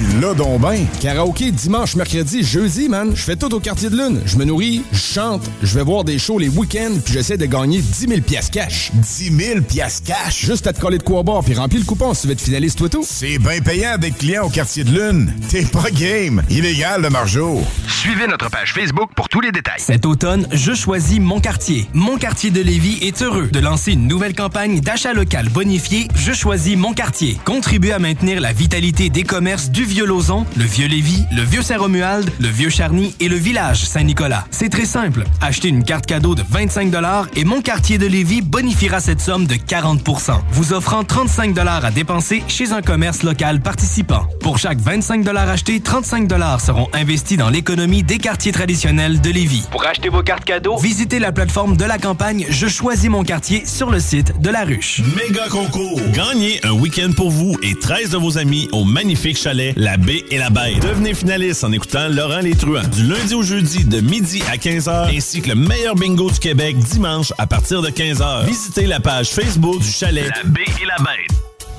Tu l'as donc ben. Karaoké dimanche, mercredi, jeudi, man. Je fais tout au quartier de lune. Je me nourris, je chante, je vais voir des shows les week-ends, puis j'essaie de gagner 10 000 piastres cash. 10 000 piastres cash? Juste à te coller de quoi boire, puis remplis le coupon si tu veux être finaliste toi tout. C'est bien payant d'être client au quartier de lune. T'es pas game. Illégal, le margeau. Suivez notre page Facebook pour tous les détails. Cet automne, je choisis Mon Quartier. Mon Quartier de Lévis est heureux de lancer une nouvelle campagne d'achat local bonifié Je choisis Mon Quartier. Contribuez à maintenir la vitalité des commerces du Vieux-Lauzon, le Vieux-Lévis, le Vieux-Saint-Romuald, le Vieux-Charny et le village Saint-Nicolas. C'est très simple. Achetez une carte cadeau de 25 et Mon Quartier de Lévis bonifiera cette somme de 40% vous offrant 35 à dépenser chez un commerce local participant. Pour chaque 25 achetés, 35 seront investis dans l'économie des quartiers traditionnels de Lévis. Pour acheter vos cartes cadeaux, visitez la plateforme de la campagne Je choisis mon quartier sur le site de la ruche. Méga concours! Gagnez un week-end pour vous et 13 de vos amis au magnifique chalet La Baie et la Bête. Devenez finaliste en écoutant Laurent Les Truands du lundi au jeudi de midi à 15h ainsi que le meilleur bingo du Québec dimanche à partir de 15h. Visitez la page Facebook du chalet La Baie et la Bête.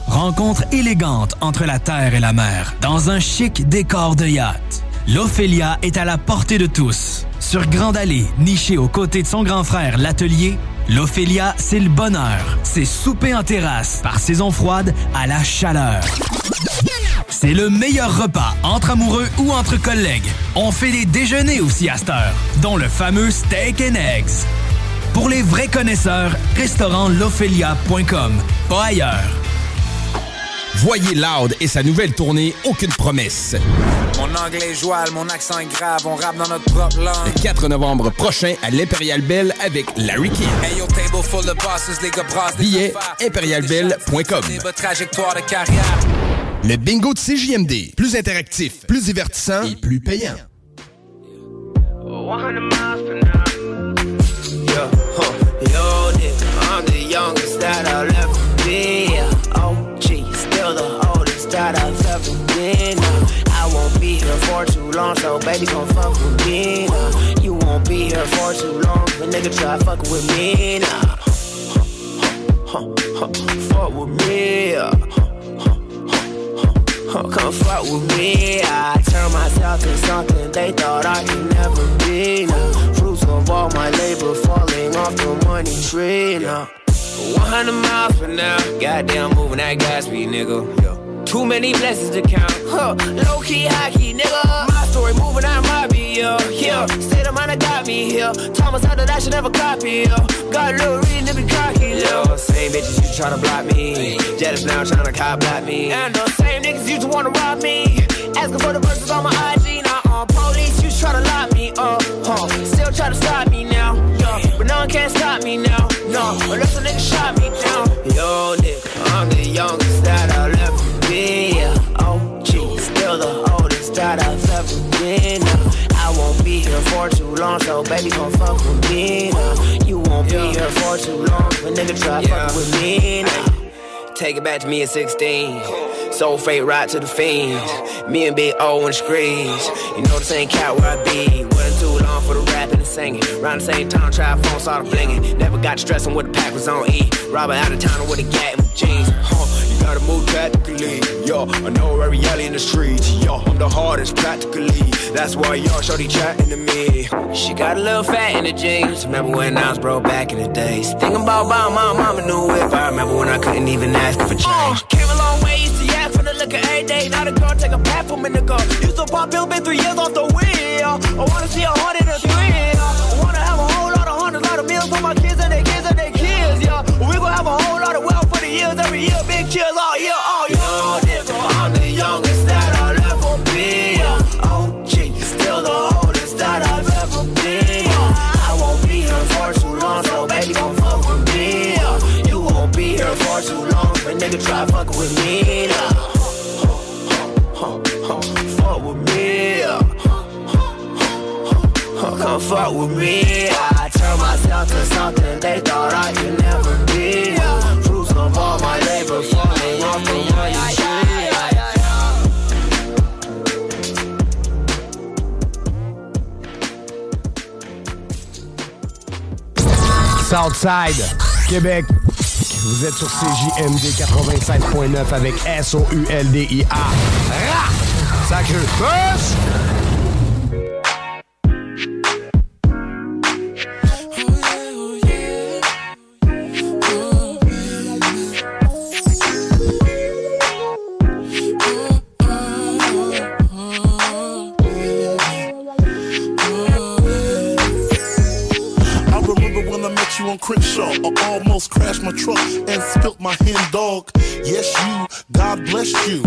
Rencontre élégante entre la terre et la mer, dans un chic décor de yacht. L'Ophélia est à la portée de tous. Sur Grande Allée, nichée aux côtés de son grand frère, l'Atelier, l'Ophélia, c'est le bonheur. C'est souper en terrasse, par saison froide à la chaleur. C'est le meilleur repas entre amoureux ou entre collègues. On fait des déjeuners aussi à cette heure, dont le fameux steak and eggs. Pour les vrais connaisseurs, restaurantlofelia.com, pas ailleurs. Voyez Loud et sa nouvelle tournée Aucune promesse. Mon anglais est joual, mon accent est grave, on rappe dans notre propre langue. Le 4 novembre prochain à l'Impérial Bell avec Larry King. Hey yo, table full of bosses, les gars brassent des Billets affaires. impérialbell.com. Des bas trajectoire de carrière. Le bingo de CJMD. Plus interactif, plus divertissant et plus payant. 100 miles per hour. Yeah, huh. Yo, nigga, I'm the youngest that I'll ever be. Oh, gee, still the oldest that I've ever been. Uh, I won't be here for too long, so baby, with me. You won't be here for too long, uh. Oh, come fuck with me. I turn myself to something they thought I could never be. Now, fruits of all my labor falling off the money tree. Now, 100 miles per now. Goddamn, moving that gas speed, nigga. Yo. Too many blessings to count. Huh. Low key, high key, nigga. My story moving out my beat, yo. Yeah. State of mind that got me here. Thomas out that I should never copy, yo. Got a little reason to be cocky, yo. Same bitches you to try to block me. Jealous now trying to cop block me. And those same niggas used to wanna rob me. Asking for the verses on my IG. Now, uh, police used to try to lock me up. Huh. Still try to stop me now. Yeah. But no one can stop me now. No. Unless a nigga shot me down. Yo, nigga, I'm the youngest that I'll ever be. Yeah. Oh, gee, still the oldest that I've ever been. Now, I won't be here for too long, so baby, gon' fuck with me. Now, you won't be here for too long, but nigga try fuck with me. Now. Take it back to me at 16. Soul fate right to the fiends. Me and Big O in the screens. You know this ain't cat where I be. Wasn't too long for the rapping and singing. Around the same time, try phone, saw the blinging. Never got stressing what the pack was on E. Robbing out of town with a gat and jeans. Huh, you gotta move tactically. Yo, I know every alley in the streets. Yo, I'm the hardest practically. That's why y'all shorty chatting to me. She got a little fat in the jeans. Remember when I was broke back in the days. Thinking about buying my mama new whip. I remember when I couldn't even ask her for change. Oh, came a long way, used to yak for the liquor every day. Now the girl take a bath for a minute ago. Used to pop pill, been three years off the wheel. I wanna see a hundred or try fucking with me. Now. Fuck with me. Come fuck with me. I turn myself to something they thought I could never be. Fruits of all my labor falling off the money tree. Southside, Québec. Vous êtes sur CJMD 85.9 avec S-O-U-L-D-I-A. I almost crashed my truck and spilt my hen dog. Yes, you. God bless you.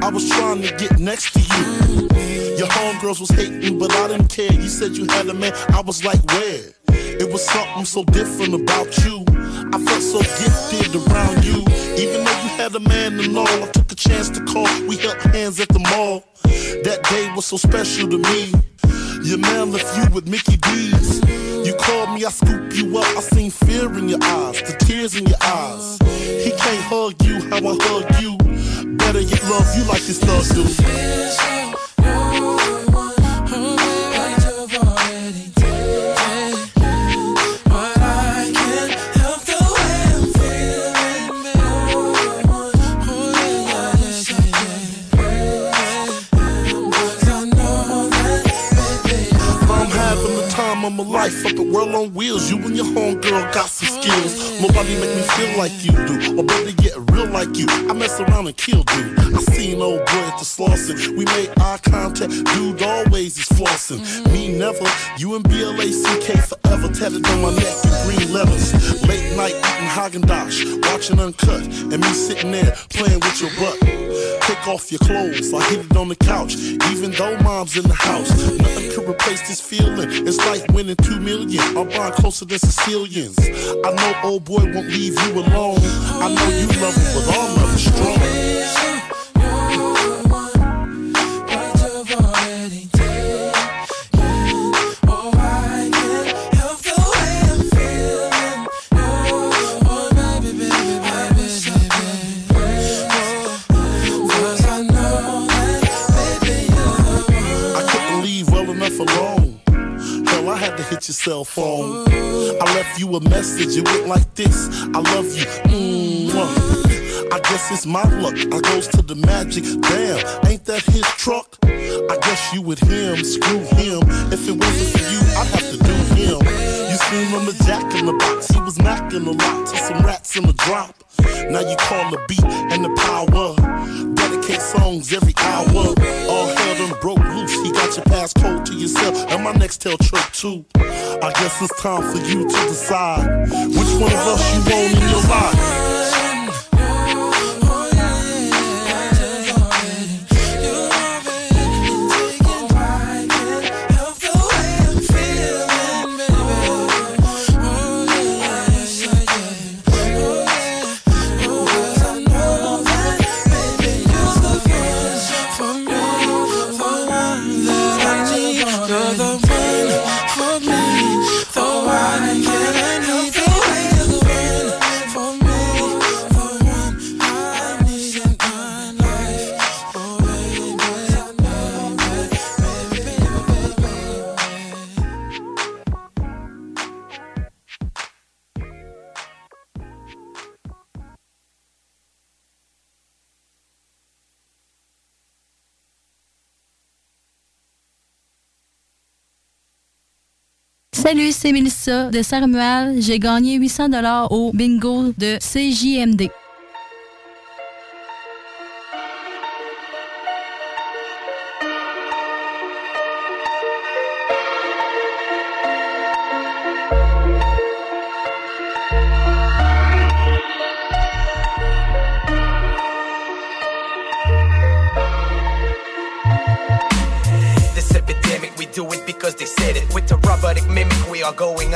I was trying to get next to you. Your homegirls was hating, but I didn't care. You said you had a man. I was like, where? It was something so different about you. I felt so gifted around you. Even though you had a man and all, I took a chance to call. We held hands at the mall. That day was so special to me. Your man left you with Mickey D's. You called me, I scoop you up. I seen fear in your eyes, the tears in your eyes. He can't hug you how I hug you. Better yet, love you like this thug do. Life up at World on Wheels. You and your homegirl got some skills. Nobody make me feel like you do, or better get real like you. I mess around and kill dude. I seen old boy at the Slauson. We made eye contact, dude always is flossing. Me never, you and BLACK forever tatted on my neck in green letters. Late night eating Haagen Dazs, watching Uncut, and me sitting there playing with your butt. Take off your clothes, I hit it on the couch, even though mom's in the house. Nothing could replace this feeling. It's like winning two million. I'm buying closer than Sicilians. I know old boy won't leave you alone. I know you love him, but our love is strong. Hit your cell phone. I left you a message, it went like this I love you. Mwah. I guess it's my luck. I goes to the magic. Damn, ain't that his truck? I guess you with him, screw him. If it wasn't for you, I'd have to do him. You seen him a jack in the box. He was knocking a lot to some rats in the drop. Now you call the beat and the power. Dedicate songs every hour. All hell done broke got your passcode to yourself and my next tail choke too. I guess it's time for you to decide which one of us you want in your life. Salut, c'est Mélissa de Saint-Romuald. J'ai gagné 800 dollars au bingo de CJMD.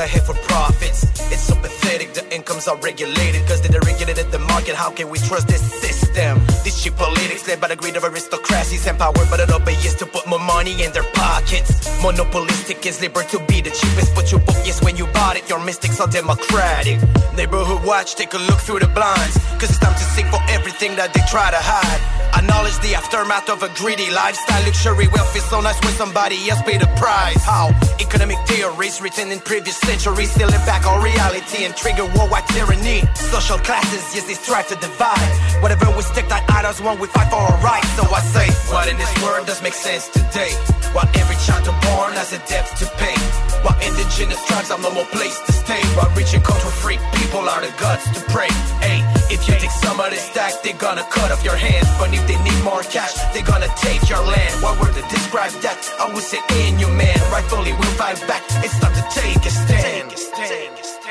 Are ahead for profits. It's so pathetic, the incomes are regulated because they're regulated the market. How can we trust this system? This cheap politics led by the greed of aristocracies, empowered by the lobbyists to put more money in their pockets. Monopolistic is liberal to be the cheapest, but you book yes when you bought it. Your mystics are democratic. Neighborhood watch, take a look through the blinds, cause it's time to sing for everything that they try to hide. Acknowledge the aftermath of a greedy lifestyle. Luxury wealth is so nice when somebody else pay the price. How economic theories written in previous centuries still impact our reality and trigger worldwide tyranny. Social classes, yes, they strive to divide. Whatever we stick that idols want, we fight for our rights. So I say, what in this world does make sense today? While every child born has a debt to pay. While indigenous tribes have no more place to stay. While rich and cultural freak people are the gods to pray. Hey, if you take some of this stack, they're gonna cut off your hands. But if they need more cash, they're gonna take your land. What word to describe that? I would say inhuman. Rightfully, we'll fight back. It's time to take a stand. Take a stand.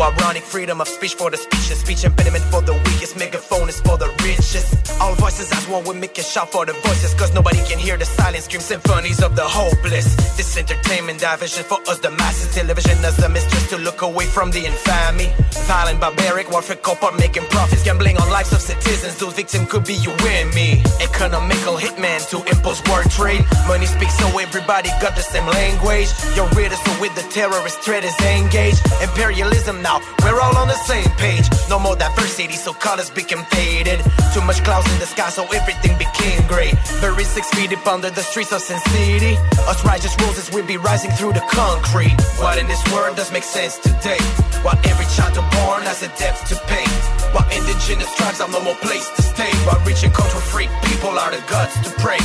Ironic, freedom of speech for the speechless, speech impediment for the weakest, megaphone is for the richest. All voices as one, we make a shout for the voices, cause nobody can hear the silent scream symphonies of the hopeless. This entertainment division for us, the masses, television as the mistress to look away from the infamy. Violent, barbaric, warfare, corporate making profits, gambling on lives of citizens, those victims could be you and me. Economical hitman to impose war trade. Money speaks so everybody got the same language. Your readers so with the terrorist threat is engaged. Imperialism now, we're all on the same page. No more diversity, so colors became faded. Too much clouds in the sky, so everything became gray. Buried six feet deep under the streets of Sin City. Us righteous roses will be rising through the concrete. What in this world does make sense today? While every child born has a debt to pay. While indigenous tribes I'm no more place to stay. While and control freak, people are the gods to pray.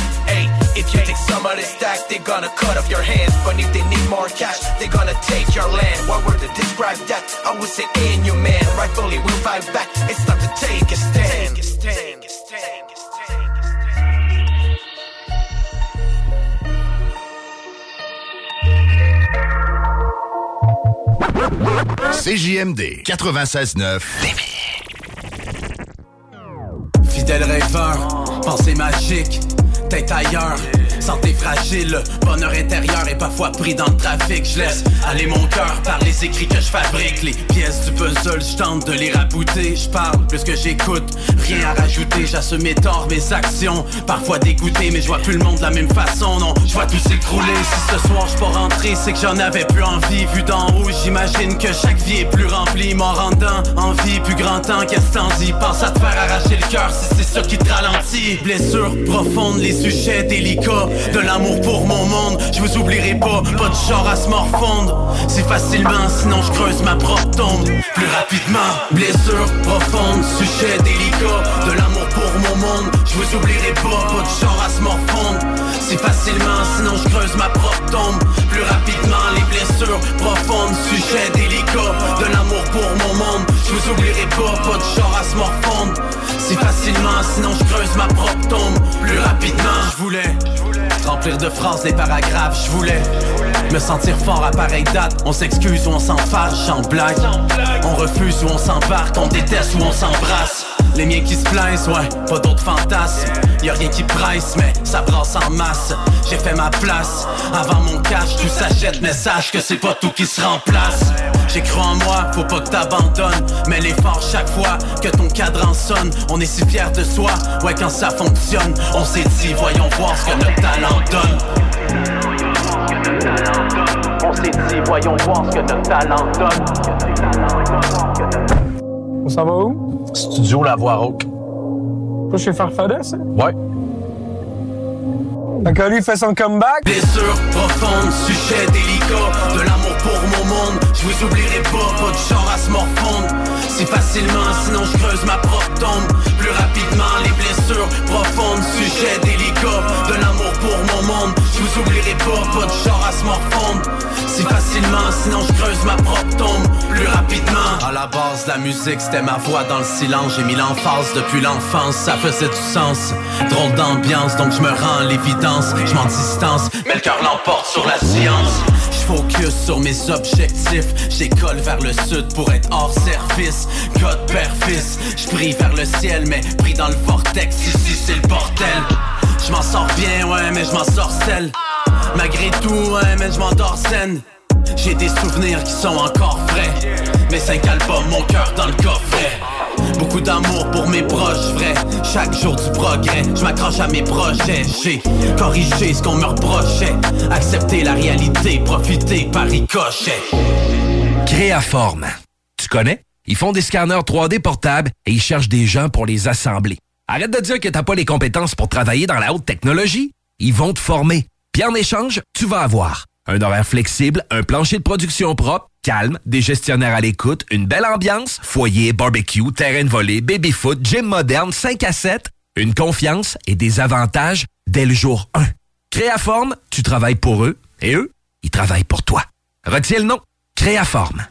They're gonna cut off your hands. But if they need more cash, they're gonna take your land. What word to describe that? I would say inhuman. Rightfully, we'll fight back. It's time to take a stand. Take a stand. CJMD 96.9 Fidèle rêveur, pensée magique, tête ailleurs. Santé fragile, bonheur intérieur est parfois pris dans le trafic. Je laisse aller mon cœur par les écrits que je fabrique. Les pièces du puzzle, je tente de les rabouter. Je parle plus que j'écoute, rien à rajouter. J'assume mes torts, mes actions. Parfois dégoûté, mais je vois plus le monde de la même façon. Non, je vois tout s'écrouler. Si ce soir je pas rentrer, c'est que j'en avais plus envie. Vu d'en haut, j'imagine que chaque vie est plus remplie. M'en rendant envie, plus grand temps, qu'est-ce t'en dis? Pense à te faire arracher le cœur si c'est ça qui te ralentit. Blessures profondes, les sujets délicats de l'amour pour mon monde. Je vous oublierai pas, pas de genre à se morfondre. C'est facilement, sinon je creuse ma propre tombe. Plus rapidement, blessure profonde, sujet délicat. De l'amour pour mon monde, je vous oublierai pas, pas de genre à se morfondre. C'est facilement, sinon je creuse ma propre tombe. Plus rapidement, les blessures profondes, sujet délicat. De l'amour pour mon monde, je vous oublierai pas, pas de genre à se morfondre. C'est facilement, sinon je creuse ma propre tombe. Plus rapidement, je voulais. Remplir de phrases les paragraphes, je voulais me sentir fort à pareille date. On s'excuse ou on s'en fâche, en blague. On refuse ou on s'embarque, on déteste ou on s'embrasse. Les miens qui se plaisent, ouais, pas d'autres fantasmes. Y a rien qui presse, mais ça brasse en masse. J'ai fait ma place avant mon cash, tout s'achète, mais sache que c'est pas tout qui se remplace. J'ai cru en moi, faut pas que t'abandonnes. Mais l'effort chaque fois que ton cadran sonne, on est si fiers de soi, ouais, quand ça fonctionne. On s'est dit, voyons voir ce que notre talent donne. On s'est dit, voyons voir ce que notre talent donne. On s'en va où? Studio La Voix Rauque. Pas chez Farfadet, ça? Ouais. Fait que lui fait son comeback. Blessure profonde, sujet délicat De l'amour pour mon monde Je vous oublierai pas, pas de genre à se morfondre Si facilement, sinon je creuse ma propre tombe. Plus rapidement, les blessures profondes Sujet délicat De l'amour pour mon monde. Je vous oublierai pas, pas de genre à se morfondre. Si facilement, sinon je creuse ma propre tombe. Plus rapidement. À la base, la musique c'était ma voix dans le silence. J'ai mis l'emphase depuis l'enfance, ça faisait du sens. Drôle d'ambiance, donc je me rends l'évidence. Je m'en distance, mais le cœur l'emporte sur la science. Je focus sur mes objectifs, j'école vers le sud pour être hors service. God père fils, je brille vers le ciel, mais pris dans le vortex, ici c'est le bordel. Je m'en sors bien, ouais, mais je m'en sors seul. Malgré tout, ouais, mais je m'endors. J'ai des souvenirs qui sont encore frais. Mes cinq albums, mon cœur dans le coffret. Beaucoup d'amour pour mes proches, vrai. Chaque jour du progrès, je m'accroche à mes projets. J'ai corrigé ce qu'on me reprochait. Accepter la réalité, profiter par ricochet. Créaforme. Tu connais? Ils font des scanners 3D portables et ils cherchent des gens pour les assembler. Arrête de dire que t'as pas les compétences pour travailler dans la haute technologie. Ils vont te former. Puis en échange, tu vas avoir un horaire flexible, un plancher de production propre, calme, des gestionnaires à l'écoute, une belle ambiance, foyer, barbecue, terrain de volée, baby-foot, gym moderne, 5 à 7, une confiance et des avantages dès le jour 1. Créaforme, tu travailles pour eux et eux, ils travaillent pour toi. Retiens le nom, Créaforme.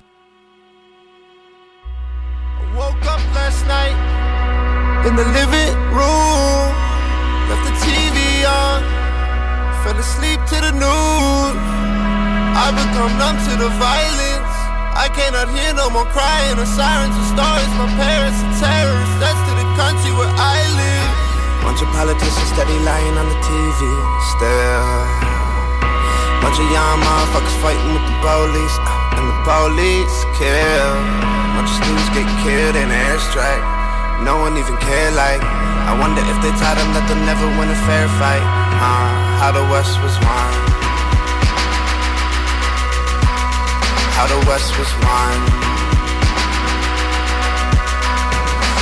Fell asleep to the news. I become numb to the violence. I cannot hear no more crying or sirens or stories. My parents are terrorists. That's to the country where I live. Bunch of politicians steady lying on the TV. Still. Bunch of young motherfuckers fighting with the police. uh, And the police kill. Bunch of students get killed in an airstrike. No one even care like. I wonder if they taught them that they'll never win a fair fight. Uh, how the West was won. How the West was won.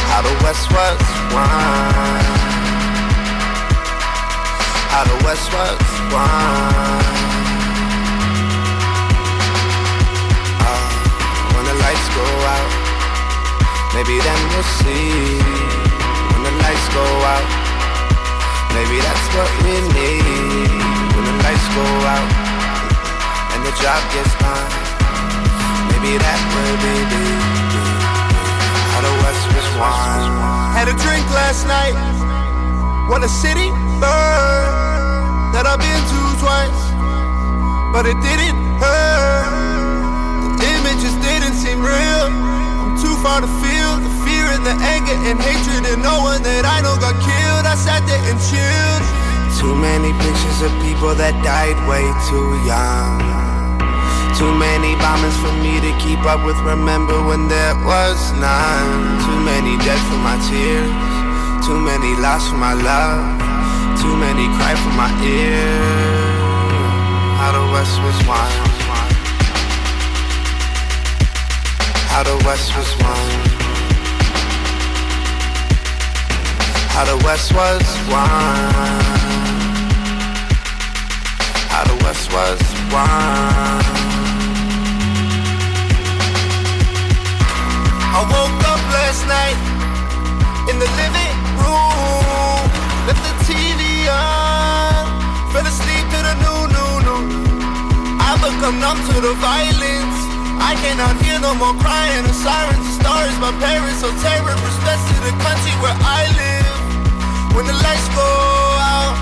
How the West was won. How the West was won. Uh, when the lights go out, Maybe then we'll see when the lights go out. Maybe that's what we need when the lights go out and the job gets done. Maybe that will be how the West was won. Had a drink last night. What a city burn that I've been to twice, but it didn't hurt. The images didn't seem real. I'm too far to feel and the anger and hatred, and no one that I know got killed. I sat there and chilled. Too many pictures of people that died way too young. Too many bombings for me to keep up with. Remember when there was none. Too many dead for my tears. Too many lost for my love. Too many cry for my ear. How the West was won. How the West was won. How the West was won. How the West was won. I woke up last night in the living room, left the TV on, fell asleep to the new, new, new. I become numb to the violence. I cannot hear no more crying or sirens or stories. My parents so terror respect to the country where I live. When the lights go out,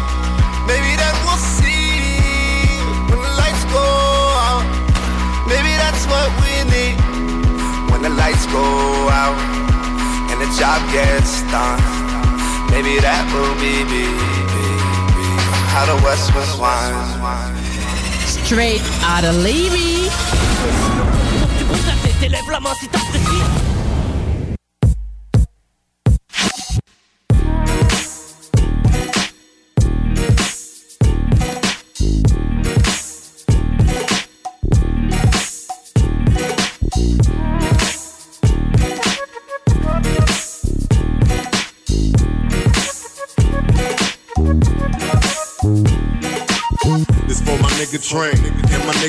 maybe then we'll see. When the lights go out, maybe that's what we need when the lights go out and the job gets done. Maybe that will be, be, be, be how the West was won. Straight out of Levy.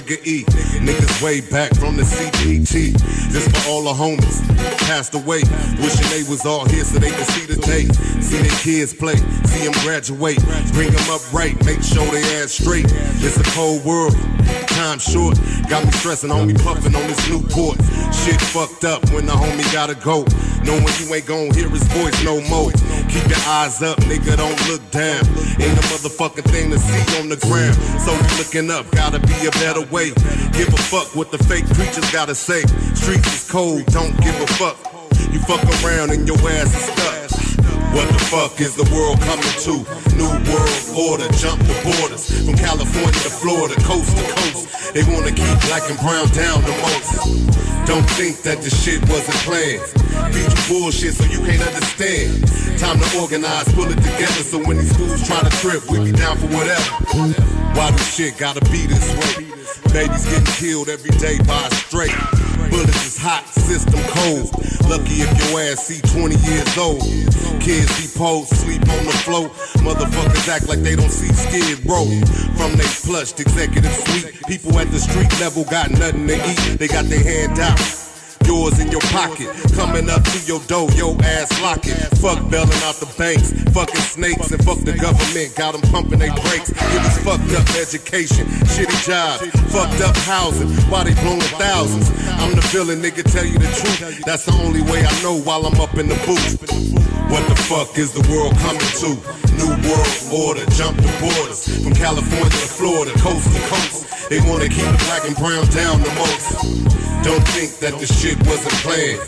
Nigga E. Way back from the CPT. This for all the homies passed away. Wishing they was all here so they could see the day. See their kids play, see them graduate. Bring them up right, make sure they ass straight. It's a cold world, time short. Got me stressing on me puffing on this new Newport. Shit fucked up when the homie gotta go. Knowing you ain't gon' hear his voice no more. Keep your eyes up, nigga, don't look down. Ain't a motherfucking thing to see on the ground. So we looking up, gotta be a better way. Give a fuck what the fake preachers gotta say. Streets is cold, don't give a fuck. You fuck around and your ass is stuck. What the fuck is the world coming to? New world order, jump the borders. From California to Florida, coast to coast. They wanna keep black and brown down the most. Don't think that the shit wasn't planned. Feed you bullshit so you can't understand. Time to organize, pull it together so when these fools try to trip, we be down for whatever. Why this shit gotta be this way? Babies getting killed every day by a straight. Bullets is hot, system cold. Lucky if your ass see 20 years old. Kids be posed, sleep on the floor. Motherfuckers act like they don't see skid row. From they plushed executive suite. People at the street level got nothing to eat. They got their hand out yours in your pocket. Coming up to your door, your ass lock it. Fuck bailing out the banks, fucking snakes, and fuck the government. Got them pumping they brakes. Give us fucked up education, shitty jobs, fucked up housing. Why they blowing thousands? I'm the villain, nigga, tell you the truth. That's the only way I know while I'm up in the booth. What the fuck is the world coming to? New world order, jump the borders. From California to Florida, coast to coast. They wanna keep black and brown down the most. Don't think that the shit wasn't planned.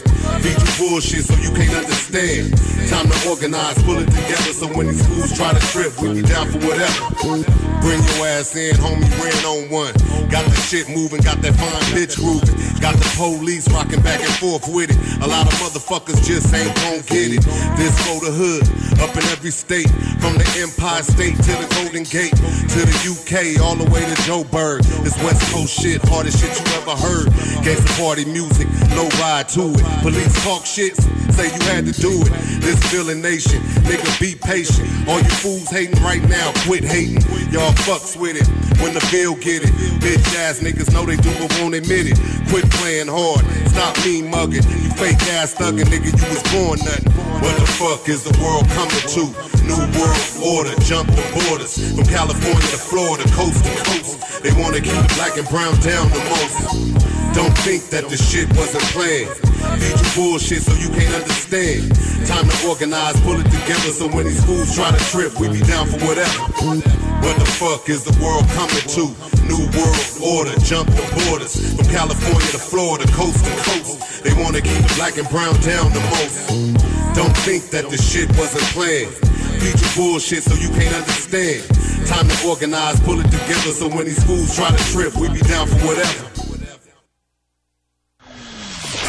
Feed you bullshit so you can't understand. Time to organize, pull it together so when these fools try to trip, we be down for whatever. Bring your ass in, homie, ran on one. Got the shit moving, got that fine bitch grooving. Got the police rocking back and forth with it. A lot of motherfuckers just ain't gon' get it. This for the hood, up in every state. From the Empire State to the Golden Gate, to the UK, all the way to Joburg. This West Coast shit, hardest shit you ever heard. Gangsta party music, no ride to it. Police talk shit, say you had to do it. This feeling nation. Nigga, be patient. All you fools hating right now, quit hating. Y'all fucks with it when the bill get it. Bitch ass niggas know they do but won't admit it. Quit playing hard, stop mean mugging. You fake ass thugging, nigga, you was born nothing. What the fuck is the world coming to? New world order, jump the borders. From California to Florida, coast to coast. They wanna keep black and brown down the most. Don't think that the shit wasn't planned. Feed you bullshit so you can't understand. Time to organize, pull it together so when these fools try to trip, we be down for whatever. What the fuck is the world coming to? New world order, jump the borders. From California to Florida, coast to coast. They wanna keep black and brown down the most. Don't think that the shit wasn't planned. Feed you bullshit so you can't understand. Time to organize, pull it together so when these fools try to trip, we be down for whatever.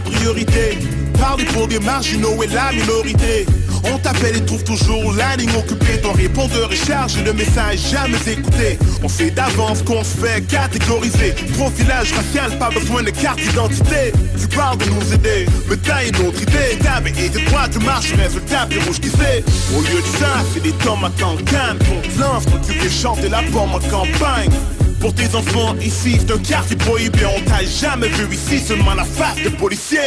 Priorité. Parler pour des marginaux et la minorité. On t'appelle et trouve toujours la ligne occupée. Ton répondeur est chargé de messages jamais écoutés. On sait d'avance qu'on se fait catégoriser. Profilage racial, pas besoin de carte d'identité. Tu parles de nous aider, mais t'as une autre idée. T'avais été droit, tu marches, résultat, puis rouge qui sait Au lieu de ça, c'est des tomates en canne Qu'on te lance quand tu fais chanter la pomme en campagne pour tes enfants ici, c'est un quartier prohibé. On t'a jamais vu ici, seulement la face des policiers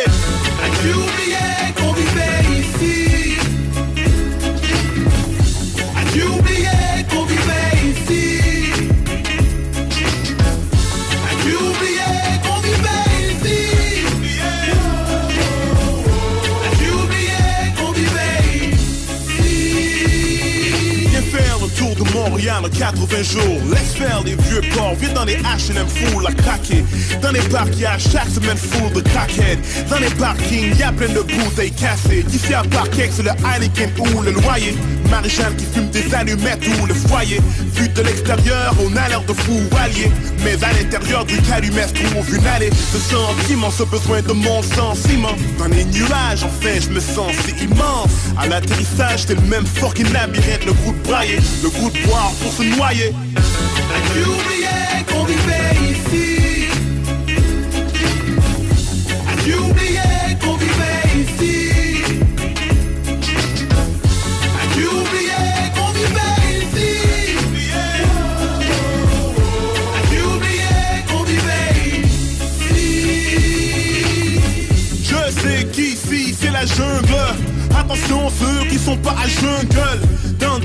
de Montréal en 80 jours Laisse faire les vieux ports Viens dans les H&M full à craquer. Dans les parkillages chaque semaine full de crackhead Dans les parkings y'a plein de bouteilles cassées. Ici à Parkex c'est le Heineken ou le loyer. Maréchal qui fume des allumettes ou le foyer. Vu de l'extérieur on a l'air de fou alliés Mais à l'intérieur du calumet se trouve une allée. Ce sentiment, ce besoin de mon sentiment. Dans les nuages enfin je me sens si immense. À l'atterrissage c'est le même fucking labyrinthe Le goût de brailler, le goût de boire pour se noyer. As-tu oublié qu'on vivait ici. As-tu oublié qu'on vivait ici. As-tu oublié qu'on vivait ici. As-tu oublié qu'on vivait ici. Je sais qu'ici c'est la jungle. Attention ceux qui sont pas à jungle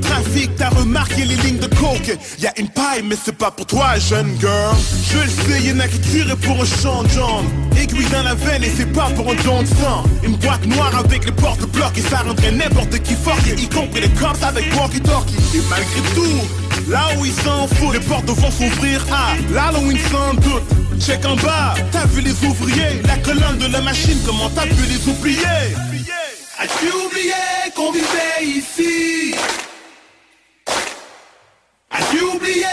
trafic t'as remarqué les lignes de coke. Y'a une paille mais c'est pas pour toi jeune girl. Je le sais y'en a qui tirent pour un champ de Aiguille dans la veine et c'est pas pour un don sang. Une boîte noire avec les portes bloquées Ça rendrait n'importe qui fort Y compris les cops avec walkie-talkie Et malgré tout Là où ils s'en foutent, les portes vont s'ouvrir à l'Halloween sans doute. Check en bas, t'as vu les ouvriers, la colonne de la machine, comment t'as pu les oublier? As-tu oublié qu'on vivait ici? As-tu oublié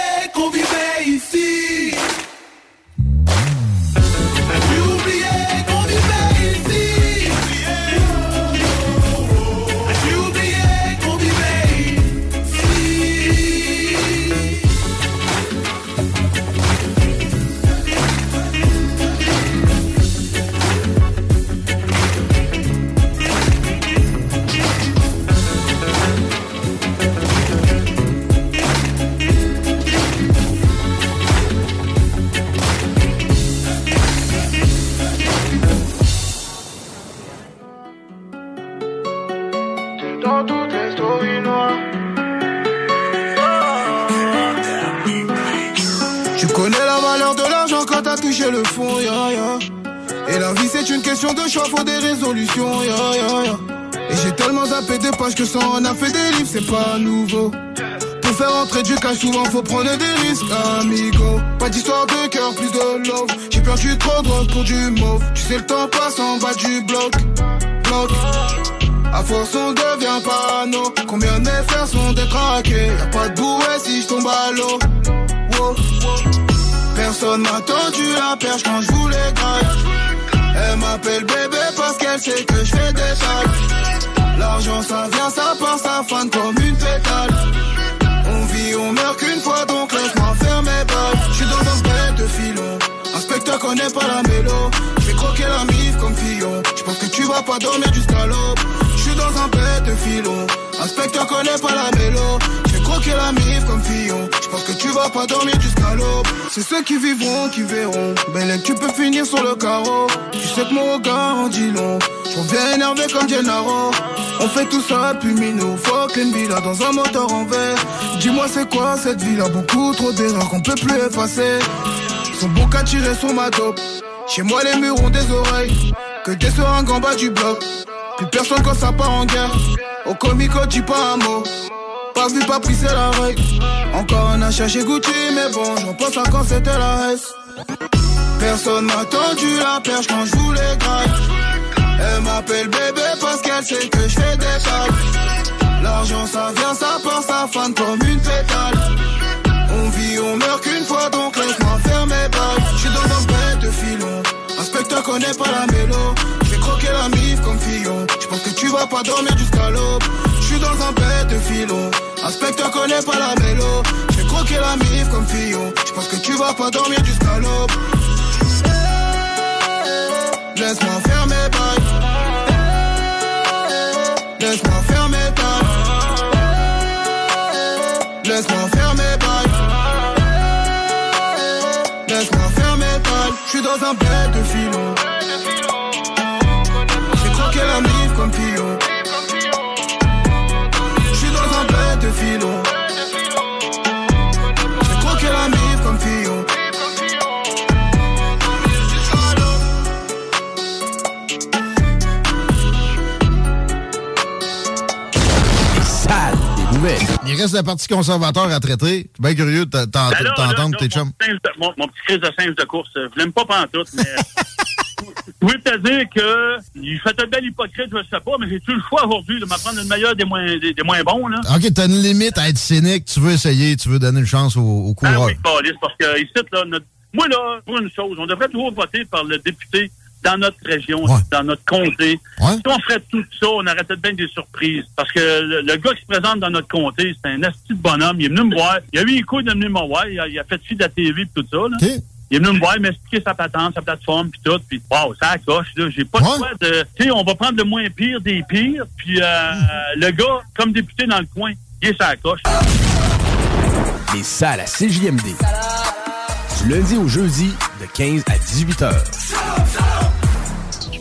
de choix, faut des résolutions, ya ya ya. Et j'ai tellement zappé des pages que ça en a fait des livres, c'est pas nouveau. Pour faire entrer du cash, souvent faut prendre des risques, amigo. Pas d'histoire de cœur, plus de love. J'ai perdu trop de drogue pour du mauve. Tu sais, le temps passe en bas du bloc. bloc. À force on devient parano Combien de mes frères sont détraqués Y'a pas de bouée si je tombe à l'eau. Personne m'a tendu la perche quand je voulais graille Elle m'appelle bébé parce qu'elle sait que je fais des tailles L'argent ça vient, ça part, ça fan comme une pétale. On vit, on meurt qu'une fois donc laisse-moi faire mes balles J'suis dans un bête de filon. Inspecteur connaît pas la mélo. J'vais croquer la mif comme Fillon. J'pense que tu vas pas dormir jusqu'à l'aube. J'suis dans un bête de filon. Inspecteur connaît pas la mélo croquer la mif comme Fillon. J'pense que tu vas pas dormir jusqu'à l'aube. C'est ceux qui vivront qui verront. Belle tu peux finir sur le carreau. Tu sais que mon regard en dit long. J'reviens énervé comme Gennaro On fait tout ça puis minou. Fuck une villa dans un moteur en verre. Dis-moi c'est quoi cette villa? Beaucoup trop d'erreurs qu'on peut plus effacer. Son beau qu'à tirer sur ma dope. Chez moi les murs ont des oreilles. Que des seringues en bas du bloc. Plus personne quand ça part en guerre. Au comico dis pas un mot Pas vu pas pris c'est la règle. Encore un achat chez Gucci Mais bon je repense à quand c'était la S. Personne m'a tendu la perche quand je voulais Elle m'appelle bébé parce qu'elle sait que je fais des tailles. L'argent ça vient, ça part, ça fan comme une pétale. On vit, on meurt qu'une fois donc laisse-moi faire mes balles. J'suis dans un bête de filon. Inspecteur connaît pas la mélo. J'vais croquer la mif comme Fillon. J'pense que tu vas pas dormir jusqu'à l'aube un bête de filon Inspecteur connaît pas la mélo. J'vais croquer la mif comme Fillon. J'pense que tu vas pas dormir jusqu'à l'aube. Laisse-moi faire mes bails. Laisse-moi faire mes bails. Laisse-moi faire mes bails. Laisse-moi faire mes bails. J'suis dans un bête de filon Il reste la partie conservateur à traiter. Je suis bien curieux de Ben t'entendre, tes mon chums. Mon, mon petit crise de singe de course, euh, je l'aime pas pantoute, mais... Je voulais te dire que il fait un bel hypocrite, je sais pas, mais j'ai-tu le choix aujourd'hui de m'apprendre le meilleur des moins, des, des moins bons, là? OK, t'as une limite à être cynique. Tu veux essayer, tu veux donner une chance au, au Ah coureur. oui, Pauliste, parce que ici, là, notre- moi, là, pour une chose, on devrait toujours voter par le député dans notre région, dans notre comté. Si on ferait tout ça, on arrêtait bien des surprises. Parce que le, le gars qui se présente dans notre comté, c'est un asti de bonhomme. Il est venu me voir. Il a eu les couilles de venir me voir. Il a, il a fait fi de la TV et tout ça. Là. Il est venu me voir, m'expliquer sa patente, sa plateforme, puis tout. Puis, wow, ça accroche, là. J'ai pas le choix de... Tu sais, on va prendre le moins pire des pires. Puis, euh, le gars, comme député dans le coin, il est sa coche. Les salles à CJMD. Du lundi au jeudi, de 15 à 18 heures.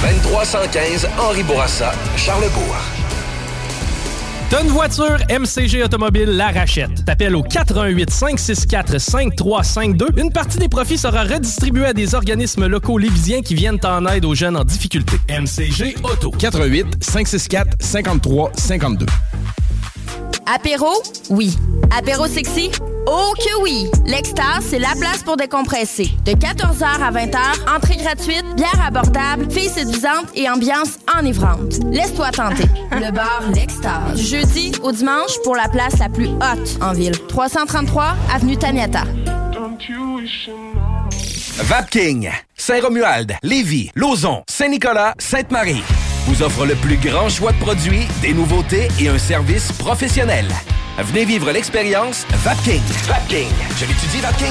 2315 Henri Bourassa, Charlebourg. T'as une voiture, MCG Automobile la rachète. T'appelles au 418 564 5352. Une partie des profits sera redistribuée à des organismes locaux lévisiens qui viennent en aide aux jeunes en difficulté. MCG Auto. 88 564 53 52. Apéro? Oui. Apéro sexy? Oh que oui! L'Extase, c'est la place pour décompresser. De 14h à 20h, entrée gratuite, bière abordable, filles séduisantes et ambiance enivrante. Laisse-toi tenter. Le bar L'Extase. Jeudi au dimanche pour la place la plus haute en ville. 333 Avenue Taniata. Vapking, Saint-Romuald, Lévis, Lauson, Saint-Nicolas, Sainte-Marie vous offre le plus grand choix de produits, des nouveautés et un service professionnel. Venez vivre l'expérience Vapking. Vapking. Je l'étudie, Vapking.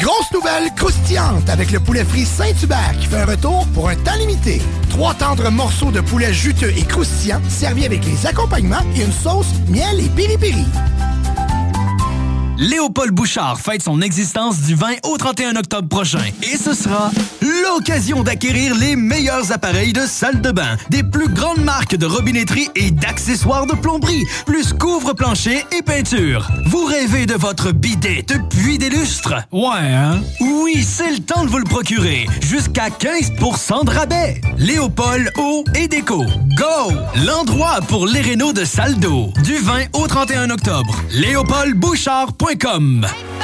Grosse nouvelle croustillante avec le poulet frit Saint-Hubert qui fait un retour pour un temps limité. Trois tendres morceaux de poulet juteux et croustillants servis avec les accompagnements et une sauce miel et piri-piri. Léopold Bouchard fête son existence du 20 au 31 octobre prochain. Et ce sera l'occasion d'acquérir les meilleurs appareils de salle de bain, des plus grandes marques de robinetterie et d'accessoires de plomberie, plus couvre-plancher et peinture. Vous rêvez de votre bidet depuis des lustres? Ouais, hein? Oui, c'est le temps de vous le procurer. Jusqu'à 15% de rabais. Léopold Eau et Déco. Go! L'endroit pour les rénaux de salle d'eau. Du 20 au 31 octobre. LéopoldBouchard.com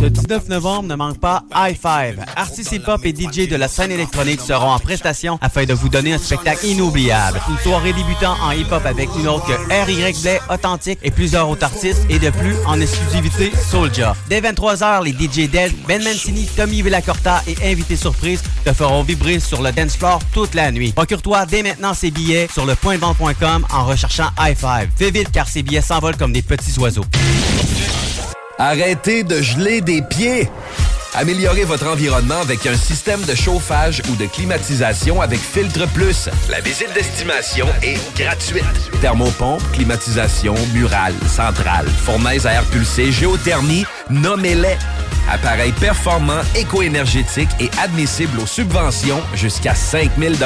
le 19 novembre, ne manque pas High Five. Artistes hip-hop et DJ de la scène électronique seront en prestation afin de vous donner un spectacle inoubliable. Une soirée débutant en hip-hop avec une autre que R.Y. Blay, Authentique et plusieurs autres artistes et de plus en exclusivité Soulja. Dès 23h, les DJ Dead, Ben Mancini, Tommy Villacorta et invités surprises te feront vibrer sur le dance floor toute la nuit. Procure-toi dès maintenant ces billets sur le pointvent.com en recherchant High Five. Fais vite car ces billets s'envolent comme des petits oiseaux. Arrêtez de geler des pieds. Améliorez votre environnement avec un système de chauffage ou de climatisation avec Filtre Plus. La visite d'estimation est gratuite. Thermopompe, climatisation, murale, centrale, fournaise à air pulsé, géothermie, nommez-les. Appareil performant, éco-énergétique et admissible aux subventions jusqu'à 5000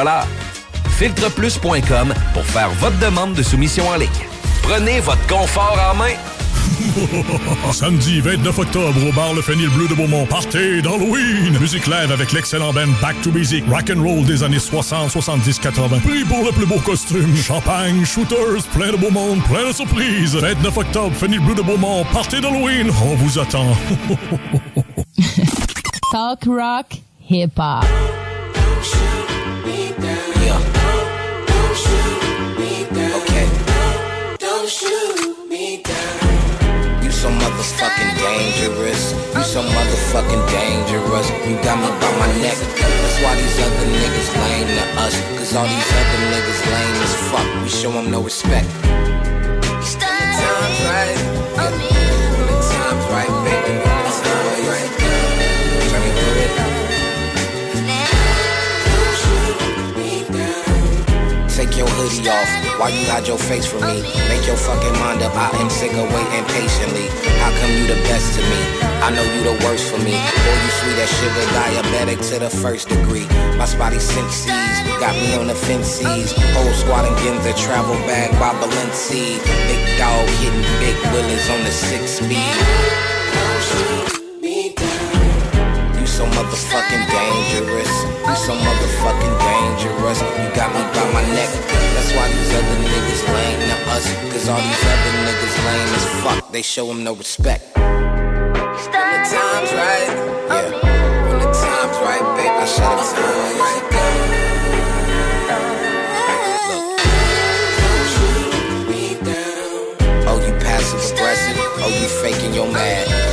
Filtreplus.com pour faire votre demande de soumission en ligne. Prenez votre confort en main. Samedi 29 octobre au bar Le Fenil Bleu de Beaumont. Partez d'Halloween! Musique live avec l'excellent band Back to Basic. Rock and roll des années 60, 70, 80. Prix pour le plus beau costume. Champagne, shooters, plein de beau monde, plein de surprises. 29 octobre, Fenil Bleu de Beaumont. Partez d'Halloween. On vous attend. Talk rock, hip hop. Don't shoot so motherfucking dangerous. You so motherfucking dangerous. You got me by my neck. That's why these other niggas lame to us. Cause all these other niggas lame as fuck. We show them no respect. When the time's right. Yeah. When the time's right, baby. When the time's right. Take your hoodie off. Why you hide your face from me? Make your fucking mind up. I am sick of waiting patiently. How come you the best to me? I know you the worst for me. Boy, you sweet as sugar, diabetic to the first degree. My spotty senses got me on the fences. Whole squad and Ginza travel bag by Balenci. Big dog hitting big willies on the six speed. So motherfucking dangerous. You so motherfucking dangerous. You got me by my neck. That's why these other niggas lame to us. Cause all these other niggas lame as fuck. They show them no respect. When the time's right, yeah. When the time's right, baby, I shut up time. Oh, you passive aggressive. Oh, you faking your mad.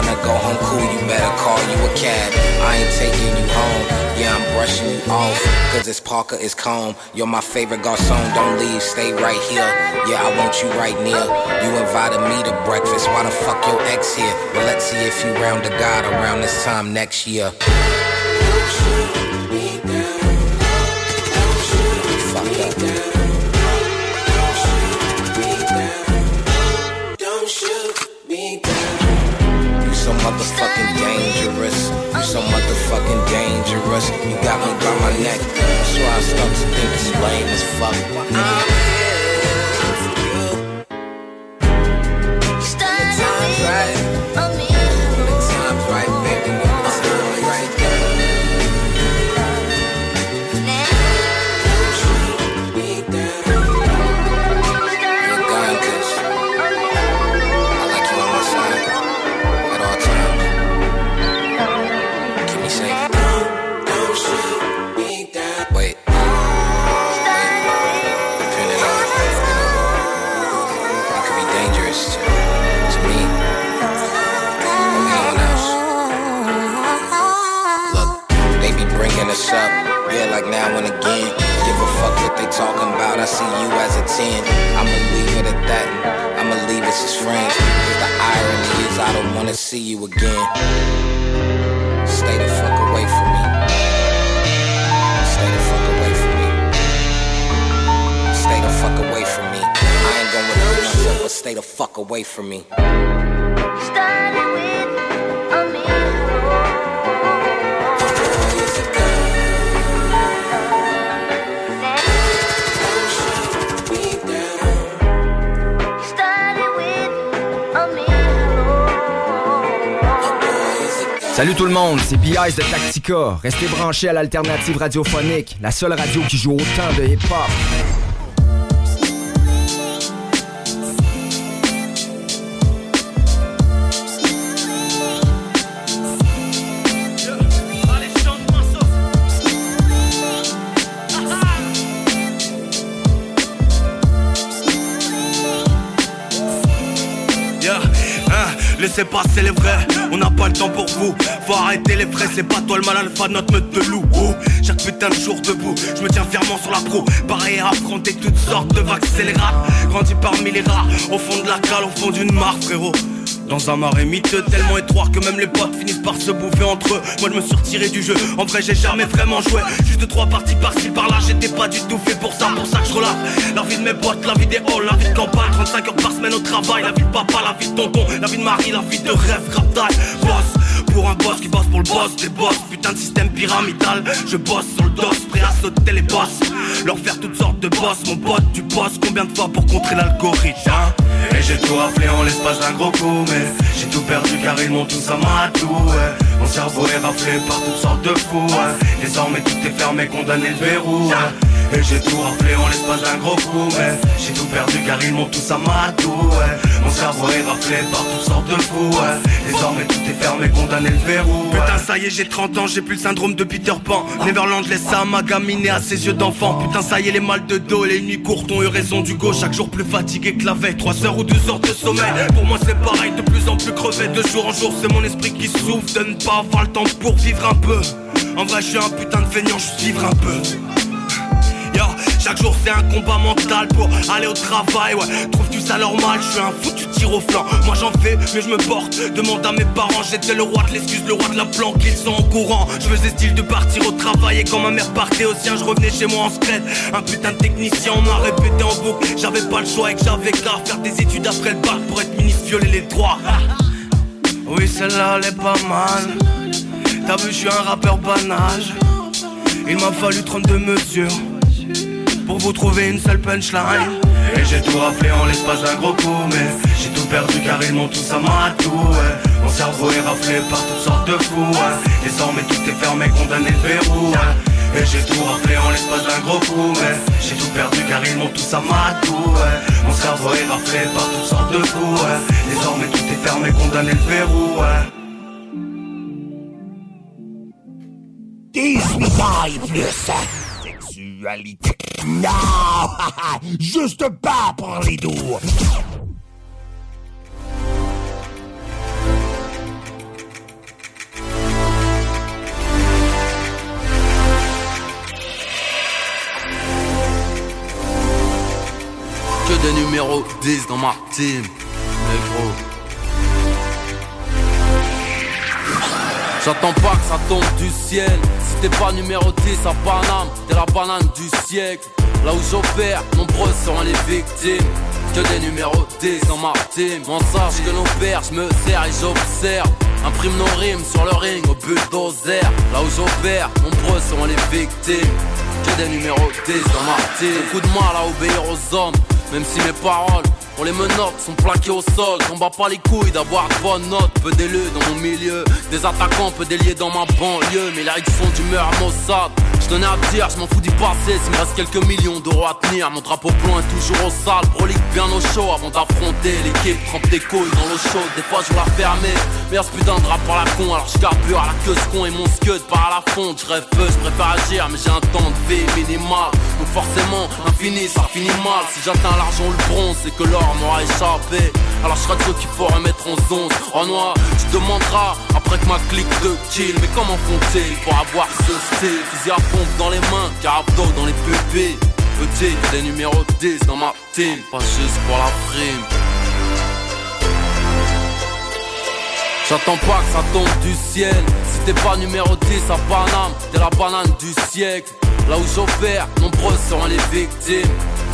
Wanna go home cool, you better call you a cab. I ain't taking you home. Yeah, I'm brushing you off. Cause it's Parker, it's calm. You're my favorite garçon. Don't leave, stay right here. Yeah, I want you right near. You invited me to breakfast. Why the fuck your ex here? Well, let's see if you round the God around this time next year. Motherfucking dangerous. You so motherfucking dangerous. You got me by my neck. That's why I start to think it's lame as fuck. I'm away from me. Salut tout le monde, c'est B.I.S. de Tactica. Restez branchés à l'alternative radiophonique, la seule radio qui joue autant de hip-hop. Hein, laissez passer les vrais, on n'a pas le temps pour vous. Faut arrêter les vrais, c'est pas toi le mal alpha, notre meute de loup. Oh, chaque putain de jour debout, je me tiens fièrement sur la pro. Pareil à affronter toutes sortes de vagues scélérates. Grandi parmi les rares, au fond de la cale, au fond d'une mare, frérot. Dans un marais miteux tellement étroit que même les potes finissent par se bouffer entre eux Moi je me suis retiré du jeu, en vrai j'ai jamais vraiment joué Juste trois parties par-ci par-là, j'étais pas du tout fait pour ça Pour ça que je relâche la vie de mes potes, la vie des halls, la vie de campagne. 35 heures par semaine au travail, la vie de papa, la vie de tonton La vie de Marie, la vie de rêve, time, boss pour un boss qui bosse pour le boss des boss Putain de système pyramidal Je bosse sur le dos, prêt à sauter les boss Leur faire toutes sortes de boss Mon pote, tu bosses combien de fois pour contrer l'algorithme hein? Et j'ai tout raflé en l'espace d'un gros coup Mais j'ai tout perdu car ils m'ont tous amadou ouais. Mon cerveau est raflé par toutes sortes de fous ouais. Désormais tout est fermé, condamné le verrou. Et j'ai tout raflé en l'espace d'un gros coup Mais j'ai tout perdu car ils m'ont tous amadou ouais. Mon cerveau est raflé par toutes sortes de fous ouais. Désormais tout est fermé, condamné verrou. Putain ça y est j'ai 30 ans, j'ai plus le syndrome de Peter Pan. Neverland laisse ça à ma gamine et à ses yeux d'enfant. Putain ça y est les mal de dos, les nuits courtes ont eu raison du go Chaque jour plus fatigué que la veille, 3 heures ou 2 heures de sommeil. Pour moi c'est pareil, de plus en plus crevé. De jour en jour c'est mon esprit qui souffre De ne pas avoir le temps pour vivre un peu. En vrai je suis un putain de feignant, je vivre un peu chaque jour c'est un combat mental pour aller au travail ouais. Trouves-tu ça normal Je suis un foutu tir au flanc. Moi j'en fais mais je me porte. Demande à mes parents J'étais le roi de l'excuse Le roi de la planque Ils sont au courant. Je faisais style de partir au travail Et quand ma mère partait au sien Je revenais chez moi en secret Un putain de technicien On m'a répété en boucle. J'avais pas le choix et que j'avais qu'à faire des études après le bac Pour être ministre violer les droits. Oui celle-là elle est pas mal. T'as vu je suis un rappeur banage. Il m'a fallu 32 mesures pour vous trouver une seule punchline Et j'ai tout raflé en l'espace d'un gros coup Mais j'ai tout perdu car ils m'ont tous amadou ouais. Mon cerveau est raflé par toutes sortes de fous ouais. Désormais tout est fermé, condamné le verrou. Et j'ai tout raflé en l'espace d'un gros coup Mais j'ai tout perdu car ils m'ont tous amadou ouais. Mon cerveau est raflé par toutes sortes de fous ouais. Désormais tout est fermé, condamné le verrou ouais. 18 ans plus. Non! Juste pas pour les doux. Que des numéros 10 dans ma team, négro. J'attends pas que ça tombe du ciel. T'es pas numéro 10 à Paname, t'es la banane du siècle. Là où j'opère, nombreuses seront les victimes. Que des numéros 10 dans ma team. On sache que nos pères, je me sers et j'observe. Imprime nos rimes sur le ring au bulldozer. Là où j'opère, nombreuses seront les victimes. Que des numéros 10 dans ma team. Beaucoup de mal à obéir aux hommes, même si mes paroles pour les menottes sont plaquées au sol, on bat pas les couilles d'avoir de bonnes notes, peu d'élus dans mon milieu, des attaquants peu déliés dans ma banlieue, mais les règles sont d'humeur à Mossad. Tenais à dire, je m'en fous d'y passer S'il me reste quelques millions d'euros à tenir. Mon drapeau blanc est toujours au sale Prolique bien au chaud avant d'affronter L'équipe trempe des couilles dans l'eau chaude Des fois je la fermer y'a ce putain de drap par la con Alors je carbure à la queue ce con et mon scud par à la fonte. Je rêve je préfère agir Mais j'ai un temps de vie minimal. Donc forcément infini ça finit mal. Si j'atteins l'argent ou le bronze C'est que l'or m'aura échappé. Alors je serai de ceux qu'il faut remettre en zone. En noir tu demanderas après que ma clique de kill. Mais comment font-ils pour avoir ce style? À dans les mains, carabdo dans les pupilles. Petit, des numéros 10 dans ma team Pas juste pour la prime J'attends pas que ça tombe du ciel. Si t'es pas numéro 10 à Paname T'es la banane du siècle. Là où j'opère, nombreux sont les victimes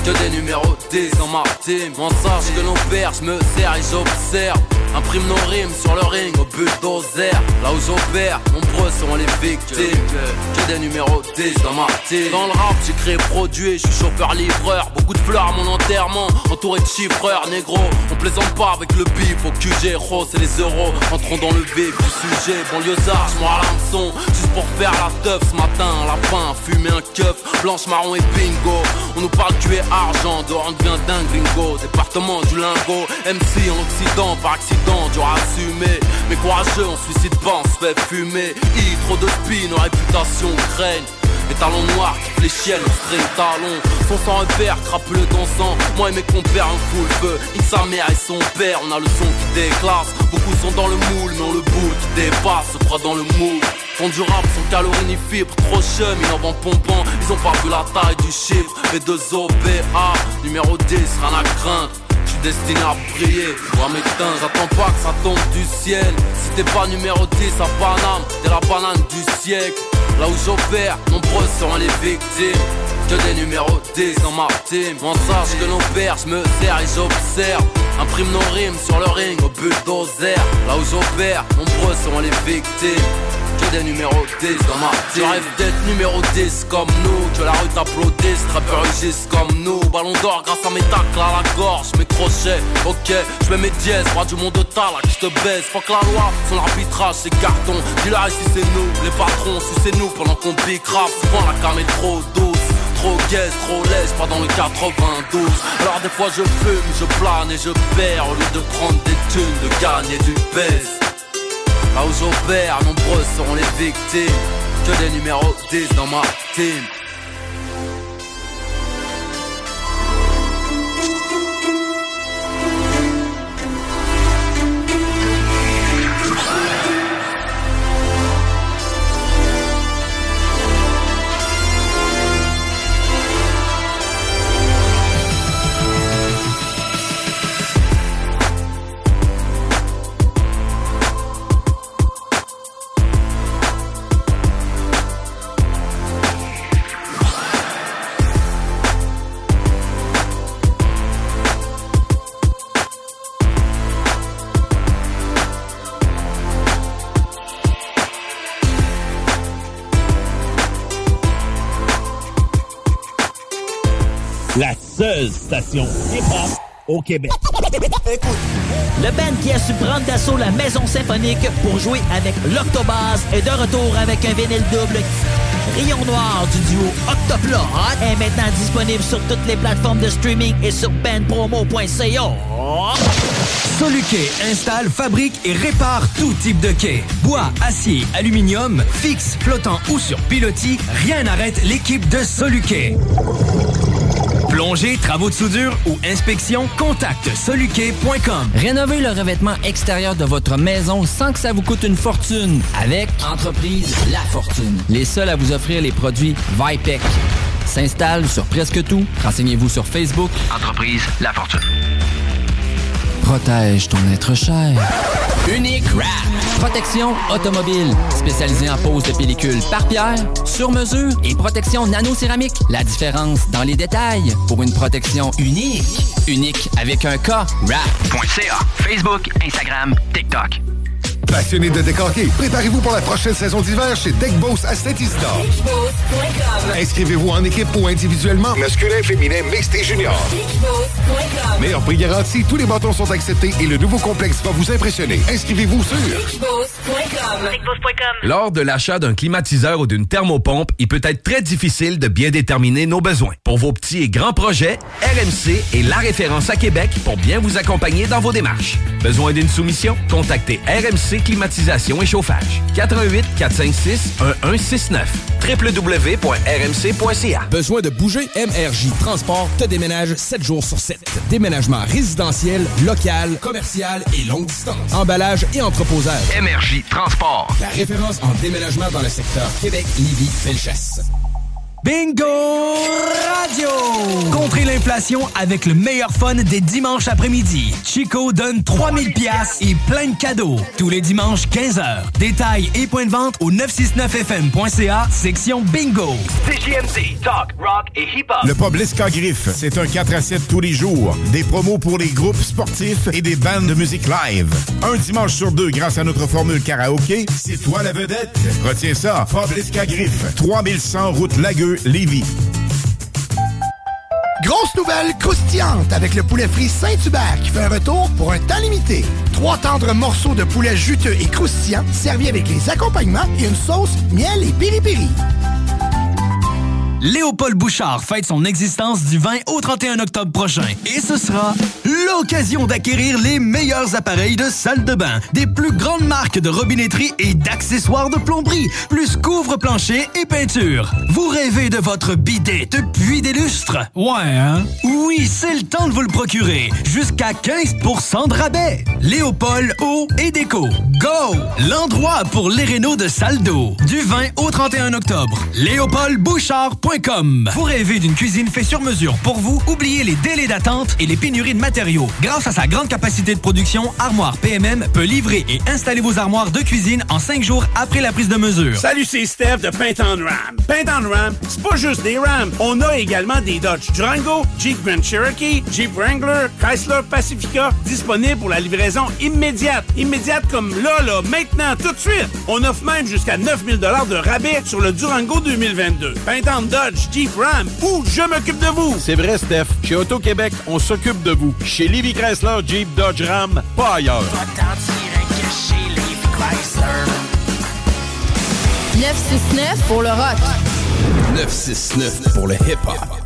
Que des numéros 10 dans ma team. On que l'on perd, je me sers et j'observe. Imprime nos rimes sur le ring au bulldozer Là où j'opère, nombreux sont les victimes. Que des numéros 10 dans ma team. Dans le rap j'ai créé produit, je suis chauffeur livreur. Beaucoup de fleurs à mon enterrement, entouré de chiffreurs. Négro On plaisante pas avec le bif au QG, rose et les euros. Entrons dans le vif du sujet, banlieusard, j'm'en à l'hameçon Juste pour faire la teuf ce matin, lapin, fumer un keuf. Blanche, marron et bingo. On nous parle es argent, dehors on devient dingue gringo Département du lingot, MC en Occident par accident dur à assumer. Mais courageux, on suicide pas, on se fait fumer. I, trop de spin, nos réputations craignent les talons noirs qui fléchiennent au string talons Son sang repère, crapuleux dansant Moi et mes compères un full feu. Il sa mère et son père, on a le son qui déclasse. Beaucoup sont dans le moule, mais on le boule qui dépasse. Se dans le moule. Font du rap sans calories ni fibres Trop chum, ils en vendent pompant Ils ont pas vu la taille du chiffre. B2 OPA, numéro 10, rien à craindre je destiné à briller, moi m'éteindre, j'attends pas que ça tombe du ciel. Si t'es pas numéro 10 à Paname, t'es la banane du siècle. Là où j'opère, nombreux seront les victimes. Que des numéros 10 dans ma team. On sache que l'on perd, je me sers et j'observe. Imprime nos rimes sur le ring au bulldozer Là où j'opère, nombreux seront les victimes que des numéros 10 dans ma team J'arrive d'être numéro 10 comme nous Que la rue t'applaudisse, rappeur rugissent comme nous Ballon d'or grâce à mes tacles à la gorge Mes crochets, ok, je mets mes dièses Roi du monde de là que je te baisse Fuck la loi, son arbitrage c'est carton. Dis-leur ici c'est nous, les patrons c'est nous Pendant qu'on pique rap, souvent la cam est trop douce Trop gaze, trop laisse, pas dans le 92 Alors des fois je fume, je plane et je perds Au lieu de prendre des thunes, de gagner du baisse Là où j'opère, nombreux seront les victimes. Que des numéros 10 dans ma team seule station hip-hop au Québec. Le band qui a su prendre d'assaut la maison symphonique pour jouer avec l'Octobase est de retour avec un vinyle double. Rayon Noir du duo Octoplot est maintenant disponible sur toutes les plateformes de streaming et sur bandpromo.ca. Soluquet installe, fabrique et répare tout type de quai. Bois, acier, aluminium, fixe, flottant ou sur pilotis, rien n'arrête l'équipe de Soluquet. Plongée, travaux de soudure ou inspection, contacte soluquet.com. Rénovez le revêtement extérieur de votre maison sans que ça vous coûte une fortune avec Entreprise La Fortune. Les seuls à vous offrir les produits Vipec. S'installe sur presque tout. Renseignez-vous sur Facebook. Entreprise La Fortune. Protège ton être cher. Unique Wrap. Protection automobile. Spécialisée en pose de pellicule par pierre, sur mesure et protection nano-céramique. La différence dans les détails pour une protection unique. Unique avec un K. Wrap.ca. Facebook, Instagram, TikTok. Passionné de décorquer, préparez-vous pour la prochaine saison d'hiver chez Deckboss à Saint-Isidore. Inscrivez-vous en équipe ou individuellement, masculin, féminin, mixte et junior. Meilleur prix garanti, tous les bâtons sont acceptés et le nouveau complexe va vous impressionner. Inscrivez-vous sur Lors de l'achat d'un climatiseur ou d'une thermopompe, il peut être très difficile de bien déterminer nos besoins. Pour vos petits et grands projets, RMC est la référence à Québec pour bien vous accompagner dans vos démarches. Besoin d'une soumission? Contactez RMC Climatisation et Chauffage. 88 456 1169 www.rmc.ca Besoin de bouger? MRJ Transport te déménage 7 jours sur 7. Déménagement résidentiel, local, commercial et longue distance. Emballage et entreposage. MRJ Transport. La référence en déménagement dans le secteur Québec-Lévis-Felchasse. Bingo Radio! Contrez l'inflation avec le meilleur fun des dimanches après-midi. Chico donne 3000 pièces et plein de cadeaux. Tous les dimanches, 15h. Détails et points de vente au 969fm.ca, section Bingo. CJMD, talk, rock et hip-hop. Le pub Lisca Griffe, c'est un 4 à 7 tous les jours. Des promos pour les groupes sportifs et des bandes de musique live. Un dimanche sur deux grâce à notre formule karaoké, c'est toi la vedette. Retiens ça, pub Lisca Griffe, 3100 route Lagueux, Grosse nouvelle croustillante avec le poulet frit Saint-Hubert qui fait un retour pour un temps limité. Trois tendres morceaux de poulet juteux et croustillants servis avec les accompagnements et une sauce miel et piri-piri. Léopold Bouchard fête son existence du 20 au 31 octobre prochain. Et ce sera l'occasion d'acquérir les meilleurs appareils de salle de bain, des plus grandes marques de robinetterie et d'accessoires de plomberie, plus couvre-plancher et peinture. Vous rêvez de votre bidet depuis des lustres? Ouais, hein? Oui, c'est le temps de vous le procurer. Jusqu'à 15% de rabais. Léopold Eau et Déco. Go! L'endroit pour les rénaux de salle d'eau. Du 20 au 31 octobre. LéopoldBouchard.com Vous rêvez d'une cuisine faite sur mesure pour vous? Oubliez les délais d'attente et les pénuries de matériaux. Grâce à sa grande capacité de production, Armoire PMM peut livrer et installer vos armoires de cuisine en 5 jours après la prise de mesure. Salut, c'est Steph de Paint on Ram. Paint on Ram, c'est pas juste des Rams. On a également des Dodge Durango, Jeep Grand Cherokee, Jeep Wrangler, Chrysler Pacifica, disponibles pour la livraison immédiate. Immédiate comme là, là, maintenant, tout de suite. On offre même jusqu'à 9000 de rabais sur le Durango 2022. Paint on Dodge, Jeep Ram ou je m'occupe de vous. C'est vrai, Steph. Chez Auto-Québec, on s'occupe de vous. Chez Livy Chrysler, Jeep, Dodge, Ram, pas ailleurs. 969 pour le rock. 969 pour le hip-hop.